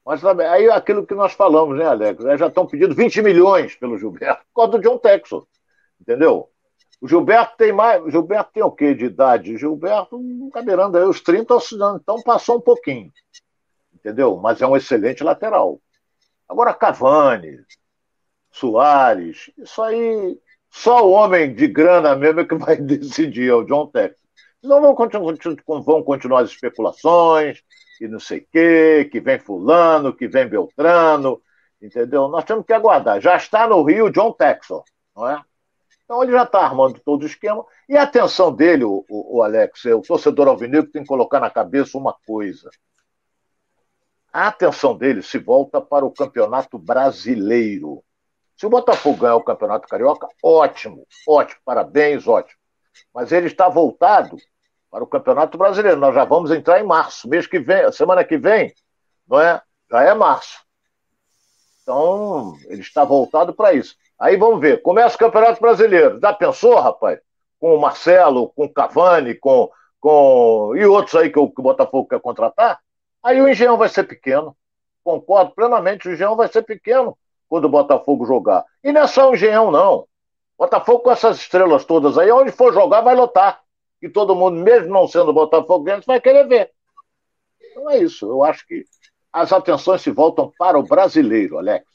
Mas aí aquilo que nós falamos, né, Alex? Já estão pedindo 20 milhões pelo Gilberto por causa do John Texas entendeu? O Gilberto tem mais. O Gilberto tem o quê de idade? Gilberto, cadeirando aí os 30, então passou um pouquinho. Entendeu? Mas é um excelente lateral. Agora, Cavani, Soares, isso aí. Só o homem de grana mesmo é que vai [laughs] decidir, é o John Texas. Não vão continuar, vão continuar as especulações, e não sei o quê, que vem fulano, que vem Beltrano, entendeu? Nós temos que aguardar. Já está no Rio John Texor, não é? Então ele já está armando todo o esquema. E a atenção dele, o, o, o Alex, o torcedor alvinegro tem que colocar na cabeça uma coisa. A atenção dele se volta para o campeonato brasileiro. Se o Botafogo ganhar o campeonato carioca, ótimo, ótimo, parabéns, ótimo. Mas ele está voltado para o Campeonato Brasileiro. Nós já vamos entrar em março, mês que vem, semana que vem, não é? Já é março. Então, ele está voltado para isso. Aí vamos ver, começa o Campeonato Brasileiro. Já pensou, rapaz? Com o Marcelo, com o Cavani, com, com. e outros aí que o, que o Botafogo quer contratar? Aí o Engenhão vai ser pequeno. Concordo plenamente, o Engenhão vai ser pequeno quando o Botafogo jogar. E não é só o Engenhão, não. Botafogo com essas estrelas todas aí, onde for jogar, vai lotar que todo mundo, mesmo não sendo botafoguense, vai querer ver. Então é isso. Eu acho que as atenções se voltam para o brasileiro, Alex.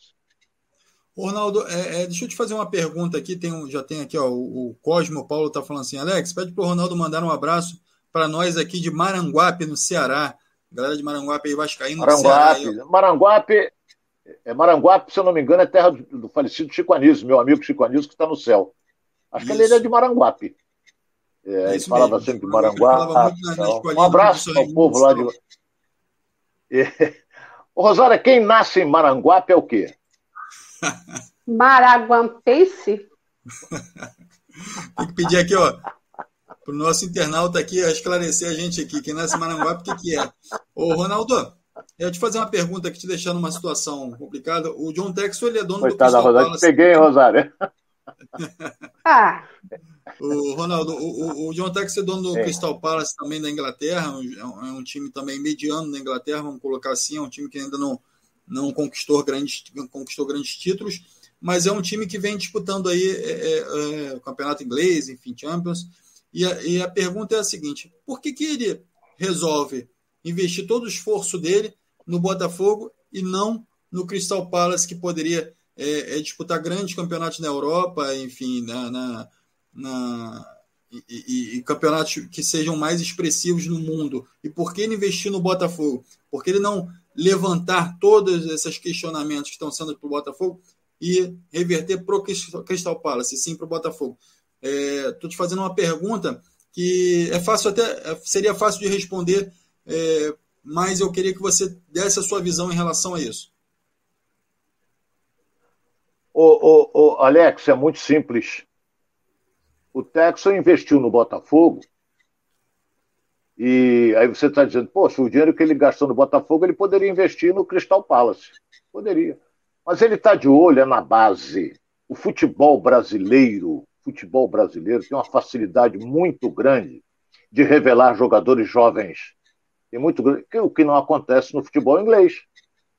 Ronaldo, é, é, deixa eu te fazer uma pergunta aqui. Tem um, já tem aqui, ó, o, o Cosmo Paulo está falando assim: Alex, pede para o Ronaldo mandar um abraço para nós aqui de Maranguape, no Ceará. Galera de Maranguape aí, Vascaíno, Maranguape, Ceará. Aí, Maranguape, é, Maranguape, se eu não me engano, é terra do, do falecido Chico Anísio, meu amigo Chico Anísio, que está no céu. Acho Isso. que ele é de Maranguape. É, é falava mesmo. sempre de Maranguá. Então, um abraço ao povo lá de. [laughs] É. Rosária, quem nasce em Maranguape é o quê? [laughs] Maraguampense? [laughs] Tem que pedir aqui, ó, para o nosso internauta aqui esclarecer a gente aqui. Quem nasce em Maranguape, o que, que é? Ô, Ronaldo, eu te fazer uma pergunta que te deixar numa situação complicada. O John Texo, ele é dono Coitada, do Crystal Rosário, Palace. Peguei, Rosário. ah, o Ronaldo, o, o John Tex é dono do é. Crystal Palace também da Inglaterra, é um, é um, time também mediano da Inglaterra, vamos colocar assim, é um time que ainda não, não conquistou, grandes, conquistou grandes títulos, mas é um time que vem disputando aí é, é, é, o campeonato inglês, enfim, Champions. E a, e a pergunta é a seguinte: por que, que ele resolve investir todo o esforço dele no Botafogo e não no Crystal Palace, que poderia é, é disputar grandes campeonatos na Europa, enfim, na, na na, e, e, e, campeonatos que sejam mais expressivos no mundo. E por que ele investir no Botafogo? Por que ele não levantar todos esses questionamentos que estão sendo para o Botafogo e reverter para o Crystal Palace, sim para o Botafogo? Estou é, te fazendo uma pergunta que é fácil até seria fácil de responder, é, mas eu queria que você desse a sua visão em relação a isso. O, o, o Alex, é muito simples o Texas investiu no Botafogo e aí você está dizendo, poxa, o dinheiro que ele gastou no Botafogo ele poderia investir no Crystal Palace. Poderia. Mas ele está de olho é na base. O futebol brasileiro, futebol brasileiro tem uma facilidade muito grande de revelar jogadores jovens. E muito o que não acontece no futebol inglês.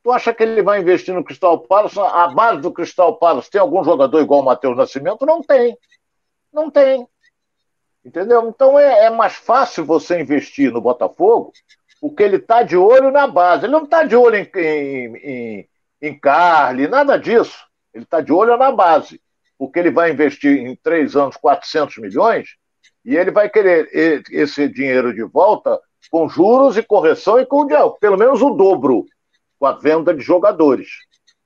Tu acha que ele vai investir no Crystal Palace? A base do Crystal Palace tem algum jogador igual o Matheus Nascimento? Não tem. Não tem. Entendeu? Então é, é mais fácil você investir no Botafogo, porque ele está de olho na base. Ele não está de olho em, em, em, em Carly, nada disso. Ele está de olho na base. Porque ele vai investir em três anos 400 milhões e ele vai querer esse dinheiro de volta com juros e correção e com pelo menos o dobro com a venda de jogadores.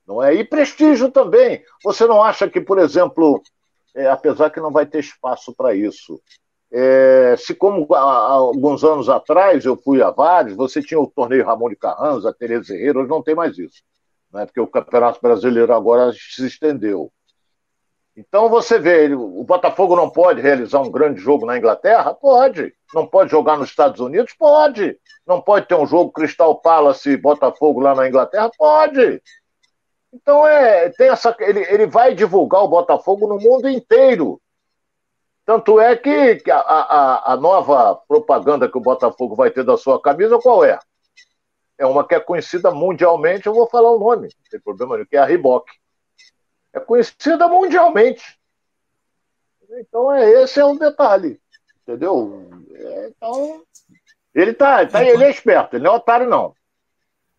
Não é? E prestígio também. Você não acha que, por exemplo, é, apesar que não vai ter espaço para isso. É, se como alguns anos atrás eu fui a vários, você tinha o torneio Ramon de Carranza, Tereza Herrera, hoje não tem mais isso, né, porque o Campeonato Brasileiro agora se estendeu. Então você vê, o Botafogo não pode realizar um grande jogo na Inglaterra? Pode. Não pode jogar nos Estados Unidos? Pode. Não pode ter um jogo Crystal Palace e Botafogo lá na Inglaterra? Pode. Então é, tem essa, ele, ele vai divulgar o Botafogo no mundo inteiro. Tanto é que a, a, a nova propaganda que o Botafogo vai ter da sua camisa, qual é? É uma que é conhecida mundialmente, eu vou falar o nome, não tem problema nenhum, que é a Reebok. É conhecida mundialmente. Então, é, esse é um detalhe. Entendeu? É, então, ele tá, tá ele é esperto, ele não é otário, não.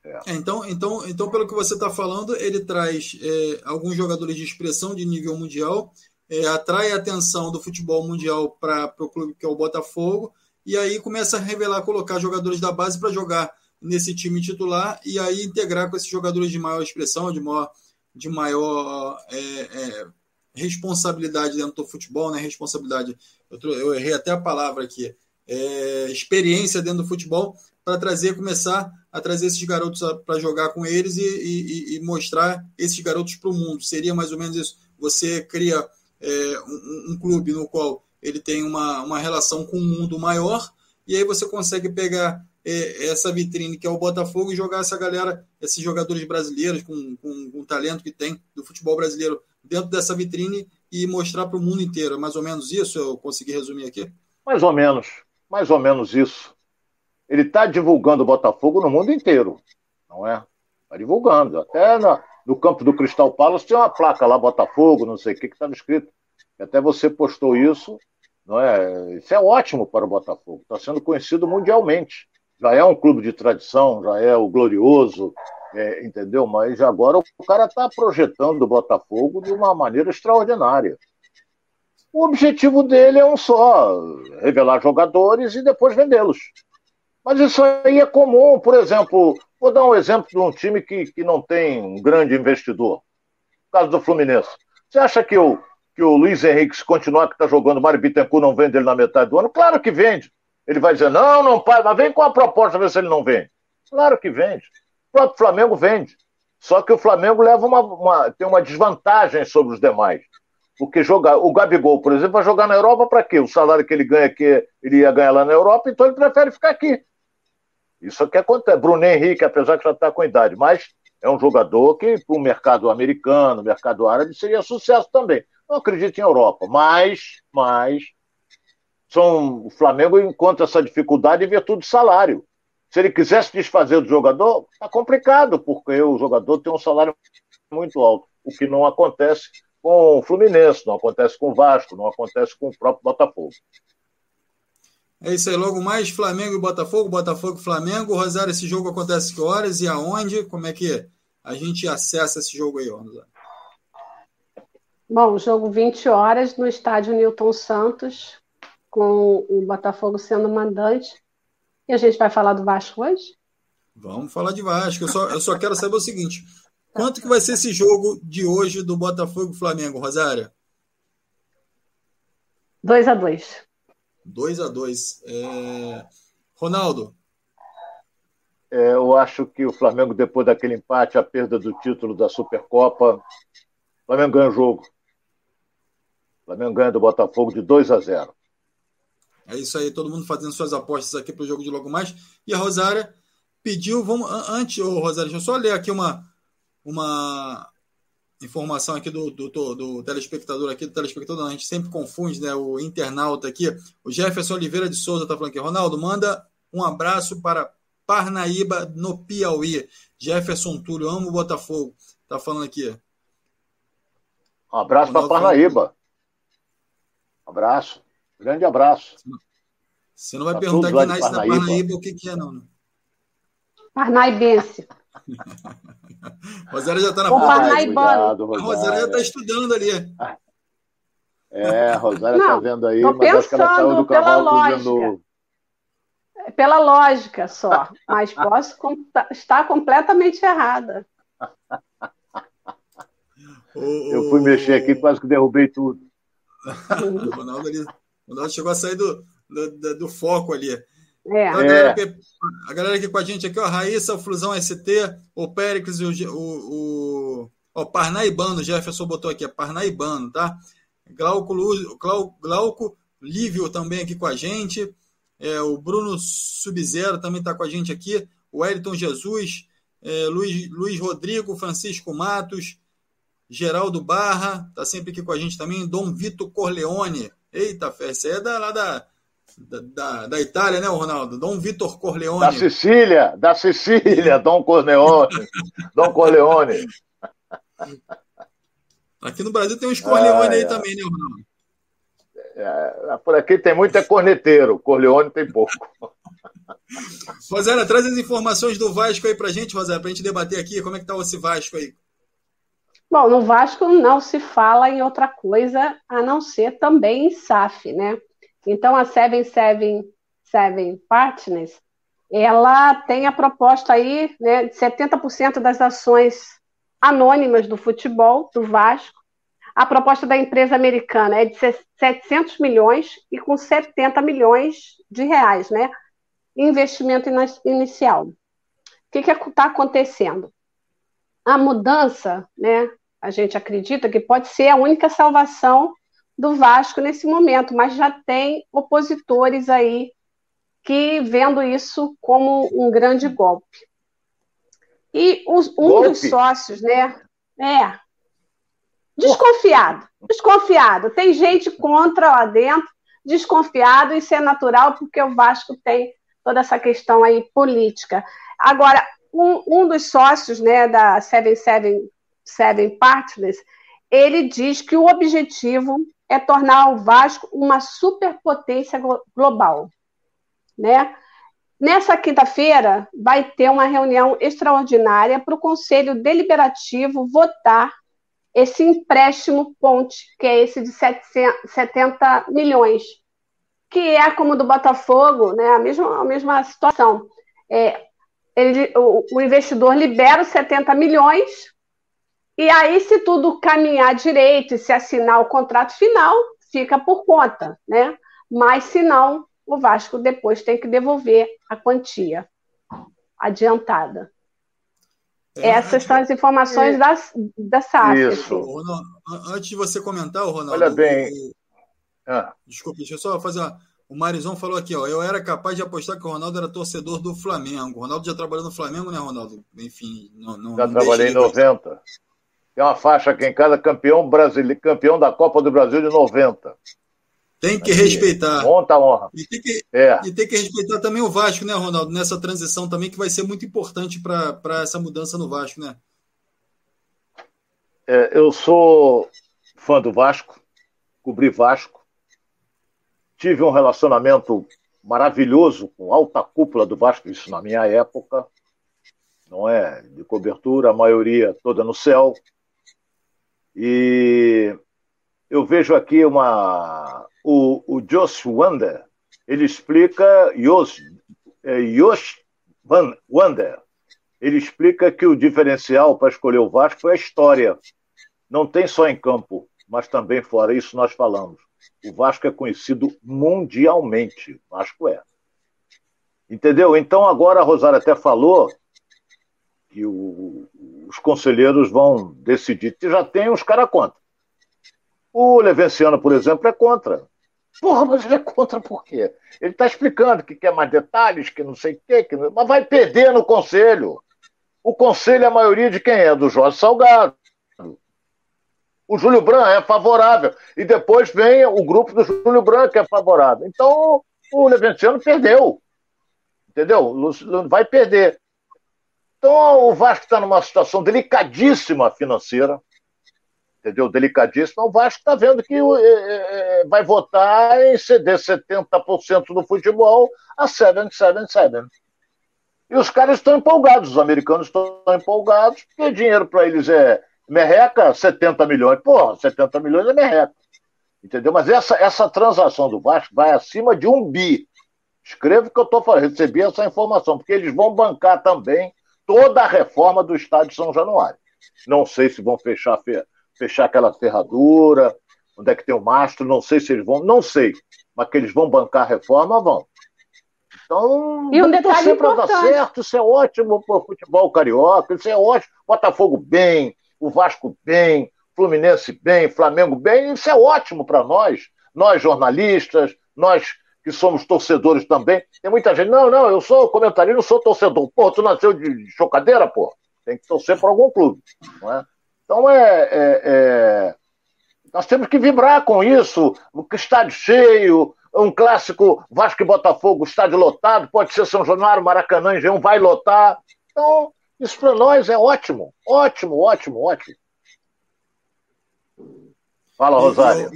É. então, então, então, pelo que você está falando, ele traz é, alguns jogadores de expressão de nível mundial, é, atrai a atenção do futebol mundial para o clube que é o Botafogo, e aí começa a revelar, colocar jogadores da base para jogar nesse time titular e aí integrar com esses jogadores de maior expressão, de maior, de maior é, é, responsabilidade dentro do futebol, né? Responsabilidade, eu, eu errei até a palavra aqui, experiência dentro do futebol para trazer, começar a trazer esses garotos para jogar com eles e, e, e mostrar esses garotos para o mundo. Seria mais ou menos isso. Você cria é, um, um, clube no qual ele tem uma, uma relação com o um mundo maior e aí você consegue pegar é, essa vitrine que é o Botafogo e jogar essa galera, esses jogadores brasileiros com, com, com o talento que tem do futebol brasileiro dentro dessa vitrine e mostrar para o mundo inteiro. É mais ou menos isso eu consegui resumir aqui? Mais ou menos, mais ou menos isso. Ele está divulgando o Botafogo no mundo inteiro, não é? Está divulgando. Até na, no campo do Cristal Palace tinha uma placa lá, Botafogo, não sei o que, que estava escrito. Até você postou isso, não é? Isso é ótimo para o Botafogo. Está sendo conhecido mundialmente. Já é um clube de tradição, já é o glorioso, é, entendeu? Mas agora o cara está projetando o Botafogo de uma maneira extraordinária. O objetivo dele é um só: revelar jogadores e depois vendê-los. Mas isso aí é comum, por exemplo, vou dar um exemplo de um time que, que não tem um grande investidor. O caso do Fluminense. Você acha que o, que o Luiz Henrique, se continuar que está jogando, o Mário Bittencourt não vende ele na metade do ano? Claro que vende. Ele vai dizer, não, não pai, mas vem com a proposta, ver se ele não vende. Claro que vende. O próprio Flamengo vende. Só que o Flamengo leva uma, uma tem uma desvantagem sobre os demais. Porque jogar, o Gabigol, por exemplo, vai jogar na Europa para quê? O salário que ele ganha aqui, ele ia ganhar lá na Europa, então ele prefere ficar aqui. Isso é que acontece. Bruno Henrique, apesar que já está com idade, mas é um jogador que, para o mercado americano, mercado árabe, seria sucesso também. Não acredito em Europa, mas, mas são, o Flamengo encontra essa dificuldade em virtude do salário. Se ele quisesse desfazer do jogador, está complicado, porque o jogador tem um salário muito alto, o que não acontece com o Fluminense, não acontece com o Vasco, não acontece com o próprio Botafogo. É isso aí, logo mais Flamengo e Botafogo, Botafogo e Flamengo. Rosário, esse jogo acontece que horas e aonde? Como é que a gente acessa esse jogo aí, Rosário? Bom, jogo 20 horas no estádio Newton Santos, com o Botafogo sendo mandante. E a gente vai falar do Vasco hoje? Vamos falar de Vasco. Eu só, eu só quero saber o seguinte: quanto que vai ser esse jogo de hoje do Botafogo e Flamengo, Rosário? 2 a 2 2 a 2 é... Ronaldo. É, eu acho que o Flamengo, depois daquele empate, a perda do título da Supercopa, o Flamengo ganha o jogo. O Flamengo ganha do Botafogo de 2 a 0. É isso aí, todo mundo fazendo suas apostas aqui para o jogo de logo mais. E a Rosária pediu, vamos antes, ô Rosária, deixa eu só ler aqui uma uma informação aqui do, do, do, telespectador aqui, do telespectador, a gente sempre confunde, né? O internauta aqui. O Jefferson Oliveira de Souza está falando aqui. Ronaldo, manda um abraço para Parnaíba, no Piauí. Jefferson Túlio, amo o Botafogo. Tá falando aqui. Um abraço para Parnaíba. Abraço. Grande abraço. Você não vai tá perguntar aqui na Parnaíba o que, que é, não. Né? Parnaibense. [laughs] Rosário já está na ponta. A Rosário já está estudando ali. É, a Rosário está vendo aí, mas pensando, acho que ela saiu do cavalo dizendo... Pela lógica só, mas posso estar completamente errada. [laughs] Eu fui mexer aqui quase que derrubei tudo. [laughs] o Ronaldo, ali, o Ronaldo chegou a sair do, do, do foco ali. É. Então, a, galera que, a, galera aqui com a gente aqui, ó, Raíssa, o Flusão ST, o Péricles, o, o, o Parnaibano, Jefferson botou aqui, é Parnaibano, tá? Glauco, Glauco, Glauco Lívio também aqui com a gente, é, o Bruno Subzero também está com a gente aqui, o Wellington Jesus, é, Luiz, Luiz Rodrigo, Francisco Matos, Geraldo Barra, tá sempre aqui com a gente também, Dom Vitor Corleone, eita fé, esse é da, lá da da, da, da, Itália, né, Ronaldo? Dom Vitor Corleone. Da Sicília, da Sicília, Dom Corleone. [laughs] Dom Corleone. Aqui no Brasil tem uns Corleone aí também, né, Ronaldo? É, por aqui tem muito é corneteiro, Corleone tem pouco. [laughs] Rosana, traz as informações do Vasco aí pra gente, Rosana, pra gente debater aqui. Como é que tá esse Vasco aí? Bom, no Vasco não se fala em outra coisa a não ser também em SAF, né? Então a 777 Partners, ela tem a proposta aí né, de 70% das ações anônimas do futebol do Vasco. A proposta da empresa americana é de 700 milhões e com 70 milhões de reais, né? Investimento inicial. O que está acontecendo? A mudança, né? A gente acredita que pode ser a única salvação do Vasco nesse momento, mas já tem opositores aí que vendo isso como um grande golpe. E os, um golpe. dos sócios, né? É. Desconfiado. Desconfiado. Tem gente contra lá dentro, desconfiado, isso é natural, porque o Vasco tem toda essa questão aí política. Agora, um, um dos sócios né, da 777 Partners, ele diz que o objetivo é tornar o Vasco uma superpotência global. Né? Nessa quinta-feira, vai ter uma reunião extraordinária para o Conselho Deliberativo votar esse empréstimo ponte, que é esse de 70 milhões, que é como do Botafogo, né, a, mesma, a mesma situação. É, ele, o, o investidor libera os 70 milhões, e aí, se tudo caminhar direito e se assinar o contrato final, fica por conta, né? Mas se não, o Vasco depois tem que devolver a quantia adiantada. É, Essas antes, são as informações é, da, da SAF. Isso. Ronaldo, antes de você comentar, Ronaldo. Olha bem. Ah. Desculpe, deixa eu só fazer uma. O Marizão falou aqui, ó. Eu era capaz de apostar que o Ronaldo era torcedor do Flamengo. O Ronaldo já trabalhou no Flamengo, né, Ronaldo? Enfim, não. não já não trabalhei em 90. Tem uma faixa aqui em casa, campeão brasileiro, campeão da Copa do Brasil de 90. Tem que respeitar. Monta honra. E tem, que, é. e tem que respeitar também o Vasco, né, Ronaldo? Nessa transição também, que vai ser muito importante para essa mudança no Vasco, né? É, eu sou fã do Vasco, cobri Vasco. Tive um relacionamento maravilhoso com alta cúpula do Vasco, isso na minha época, não é? De cobertura, a maioria toda no céu. E eu vejo aqui uma o, o Josh Wander, ele explica, Josh, é, Wander, ele explica que o diferencial para escolher o Vasco foi a história. Não tem só em campo, mas também fora. Isso nós falamos. O Vasco é conhecido mundialmente. Vasco é. Entendeu? Então agora a Rosário até falou que o, os conselheiros vão decidir. Já tem os caras contra. O Levenciano, por exemplo, é contra. Porra, mas ele é contra por quê? Ele está explicando que quer mais detalhes, que não sei o quê, que... mas vai perder no conselho. O conselho, a maioria de quem é? Do Jorge Salgado. O Júlio Branco é favorável. E depois vem o grupo do Júlio Branco que é favorável. Então, o Levenciano perdeu. Entendeu? Vai perder. Então, o Vasco está numa situação delicadíssima financeira entendeu? Delicadíssimo. O Vasco está vendo que é, vai votar em ceder 70% do futebol a 777. E os caras estão empolgados, os americanos estão empolgados, porque dinheiro para eles é merreca, 70 milhões. Porra, 70 milhões é merreca. Entendeu? Mas essa, essa transação do Vasco vai acima de um bi. Escreva o que eu estou falando, recebi essa informação, porque eles vão bancar também toda a reforma do estádio São Januário. Não sei se vão fechar fechar aquela ferradura, onde é que tem o mastro, não sei se eles vão, não sei, mas que eles vão bancar a reforma, vão. Então, e um detalhe para dar certo, isso é ótimo para o futebol carioca, isso é ótimo. Botafogo bem, o Vasco bem, Fluminense bem, Flamengo bem, isso é ótimo para nós, nós jornalistas, nós que somos torcedores também. Tem muita gente, não, não, eu sou comentarista, não sou torcedor. Pô, tu nasceu de chocadeira, pô. Tem que torcer para algum clube, não é? Então, é, é, é, nós temos que vibrar com isso. Estádio cheio, um clássico Vasco e Botafogo, estádio lotado, pode ser São Januário, Maracanã, Engenhão, vai lotar. Então, isso para nós é ótimo, ótimo, ótimo, ótimo. Fala, Rosário.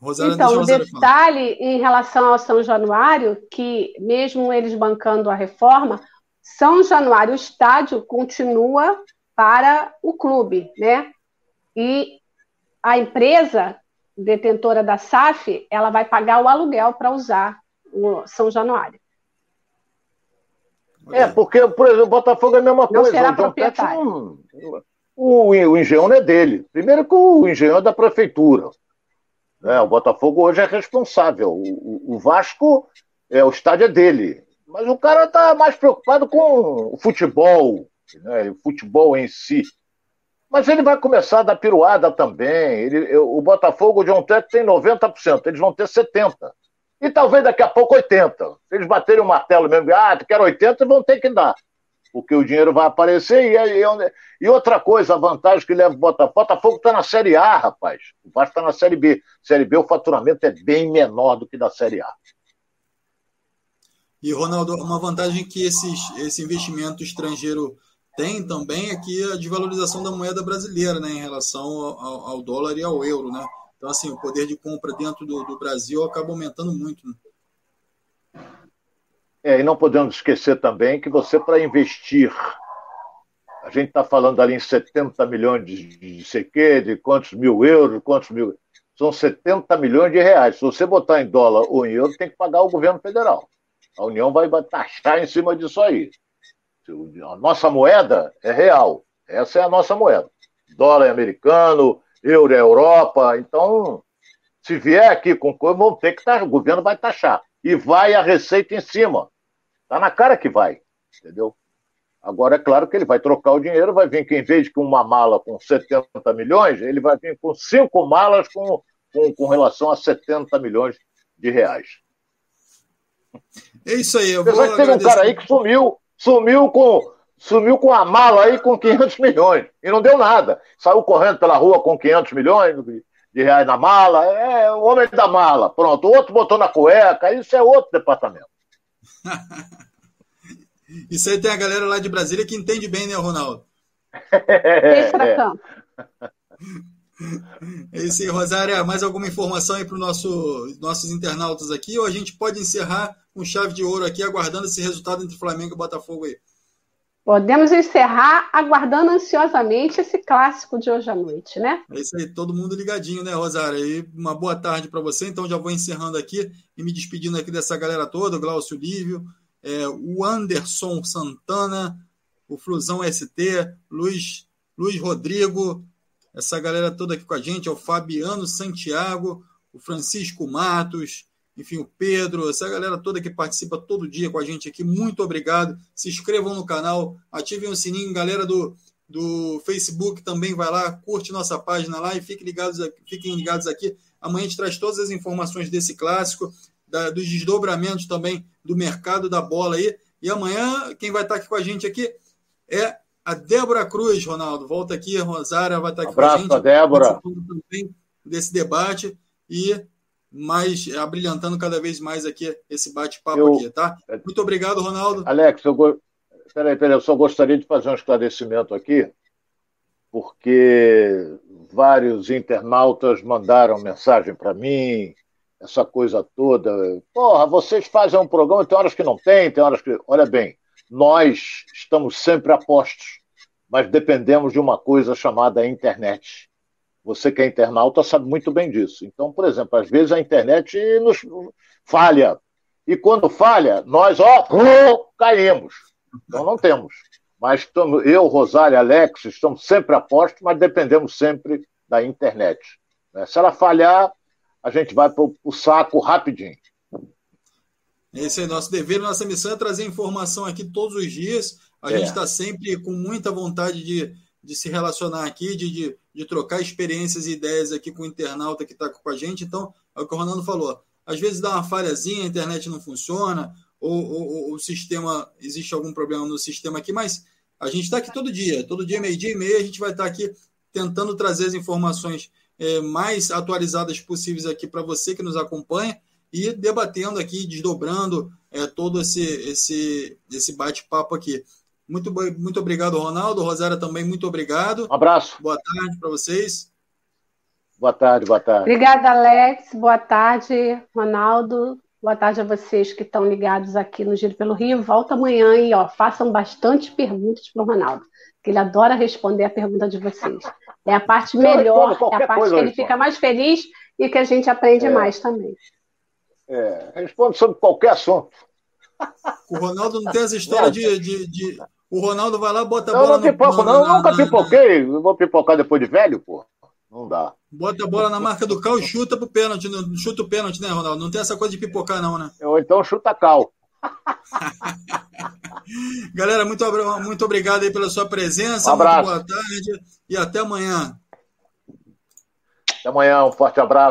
Rosário, então, o detalhe em relação ao São Januário, que mesmo eles bancando a reforma, São Januário, o estádio continua para o clube, né? E a empresa detentora da SAF, ela vai pagar o aluguel para usar o São Januário. É, porque, por exemplo, o Botafogo é a mesma não coisa. Será proprietário. Não, o, o engenhão não é dele. Primeiro que o engenhão é da prefeitura. Né? O Botafogo hoje é responsável. O, o, Vasco, é, o estádio é dele. Mas o cara está mais preocupado com o futebol, né? o futebol em si. Mas ele vai começar a dar piruada também. Ele, o Botafogo, o John Tech tem 90%, eles vão ter 70%. E talvez daqui a pouco 80%. Se eles baterem o martelo mesmo, ah, tu quer 80%, vão ter que dar. Porque o dinheiro vai aparecer. E, e, e outra coisa, a vantagem que leva o Botafogo. Botafogo está na Série A, rapaz. O Vasco está na Série B. Série B, o faturamento é bem menor do que da Série A. E, Ronaldo, uma vantagem que esses, esse investimento estrangeiro tem também aqui a desvalorização da moeda brasileira, né, em relação ao, ao, dólar e ao euro, né? Então, assim, o poder de compra dentro do, do Brasil acaba aumentando muito. Né? É, e não podemos esquecer também que você, para investir, a gente está falando ali em 70 milhões de, de quê, de quantos mil euros, quantos mil. São 70 milhões de reais. Se você botar em dólar ou em euro, tem que pagar o governo federal. A União vai taxar em cima disso aí. A nossa moeda é real. Essa é a nossa moeda. Dólar é americano, euro é Europa. Então, se vier aqui com coisa, vão ter que taxar. O governo vai taxar. E vai a receita em cima. Está na cara que vai. Entendeu? Agora, é claro que ele vai trocar o dinheiro, vai vir que em vez de com uma mala com 70 milhões, ele vai vir com cinco malas com, com, com relação a 70 milhões de reais. É isso aí. Eu Apesar que teve um cara aí que sumiu, sumiu com sumiu com a mala aí com 500 milhões e não deu nada. Saiu correndo pela rua com 500 milhões de reais na mala. É o homem da mala. Pronto. O outro botou na cueca. Isso é outro departamento. [laughs] isso aí tem a galera lá de Brasília que entende bem, né, Ronaldo? É, é. [laughs] É isso aí, Rosária. Mais alguma informação aí para os nosso, nossos internautas aqui? Ou a gente pode encerrar com chave de ouro aqui, aguardando esse resultado entre Flamengo e Botafogo aí? Podemos encerrar aguardando ansiosamente esse clássico de hoje à noite, né? É isso aí, todo mundo ligadinho, né, Rosária? E uma boa tarde para você. Então já vou encerrando aqui e me despedindo aqui dessa galera toda, o Glaucio Lívio, é, o Anderson Santana, o Flusão ST, Luiz, Luiz Rodrigo, essa galera toda aqui com a gente, é o Fabiano Santiago, o Francisco Matos, enfim, o Pedro, essa galera toda que participa todo dia com a gente aqui, muito obrigado. Se inscrevam no canal, ativem o sininho, galera do, do Facebook também vai lá, curte nossa página lá e fiquem ligados, fiquem ligados aqui. Amanhã a gente traz todas as informações desse clássico, da, dos desdobramentos também do mercado da bola aí. E amanhã, quem vai estar aqui com a gente aqui é a Débora Cruz, Ronaldo. Volta aqui, Rosária vai estar aqui abraço com a gente. Abraço, Débora. Desse debate. E mais abrilhantando cada vez mais aqui esse bate-papo aqui, tá? Muito obrigado, Ronaldo. Alex, eu go... peraí, peraí, eu só gostaria de fazer um esclarecimento aqui, porque vários internautas mandaram mensagem para mim, essa coisa toda. Porra, vocês fazem um programa, tem horas que não tem, tem horas que. Olha bem, nós estamos sempre a postos, mas dependemos de uma coisa chamada internet. Você que é internauta sabe muito bem disso. Então, por exemplo, às vezes a internet nos falha. E quando falha, nós, ó, caímos. Então não temos. Mas estamos, eu, Rosário, Alex, estamos sempre a posto, mas dependemos sempre da internet. Né? Se ela falhar, a gente vai para o saco rapidinho. Esse é nosso dever, nossa missão é trazer informação aqui todos os dias. A é. gente está sempre com muita vontade de, de se relacionar aqui, de, de de trocar experiências e ideias aqui com o internauta que está com a gente. Então, é o que o Ronaldo falou. Às vezes dá uma falhazinha, a internet não funciona, ou, ou, ou o sistema, existe algum problema no sistema aqui, mas a gente está aqui todo dia, todo dia, meio-dia e meia, a gente vai estar tá aqui tentando trazer as informações é, mais atualizadas possíveis aqui para você que nos acompanha e debatendo aqui, desdobrando é, todo esse, esse, esse bate-papo aqui. Muito, muito obrigado, Ronaldo. Rosária também, muito obrigado. Um abraço. Boa tarde para vocês. Boa tarde, boa tarde. Obrigada, Alex. Boa tarde, Ronaldo. Boa tarde a vocês que estão ligados aqui no Giro pelo Rio. Volta amanhã e ó, façam bastante perguntas para o Ronaldo, que ele adora responder a pergunta de vocês. É a parte melhor, é a parte que ele fica mais feliz e que a gente aprende é. mais também. É, responde sobre qualquer assunto. O Ronaldo não tem essa história de, de, de, O Ronaldo vai lá, bota a bola. Não, não pipoco, no, não, na, nunca na, pipoquei. Na... Vou pipocar depois de velho, pô. Não dá. Bota a bola na marca do cal e chuta pro pênalti. Chuta o pênalti, né, Ronaldo? Não tem essa coisa de pipocar, não, né? Ou então chuta cal. [laughs] Galera, muito, muito obrigado aí pela sua presença. Um abraço. boa tarde e até amanhã. Até amanhã, um forte abraço.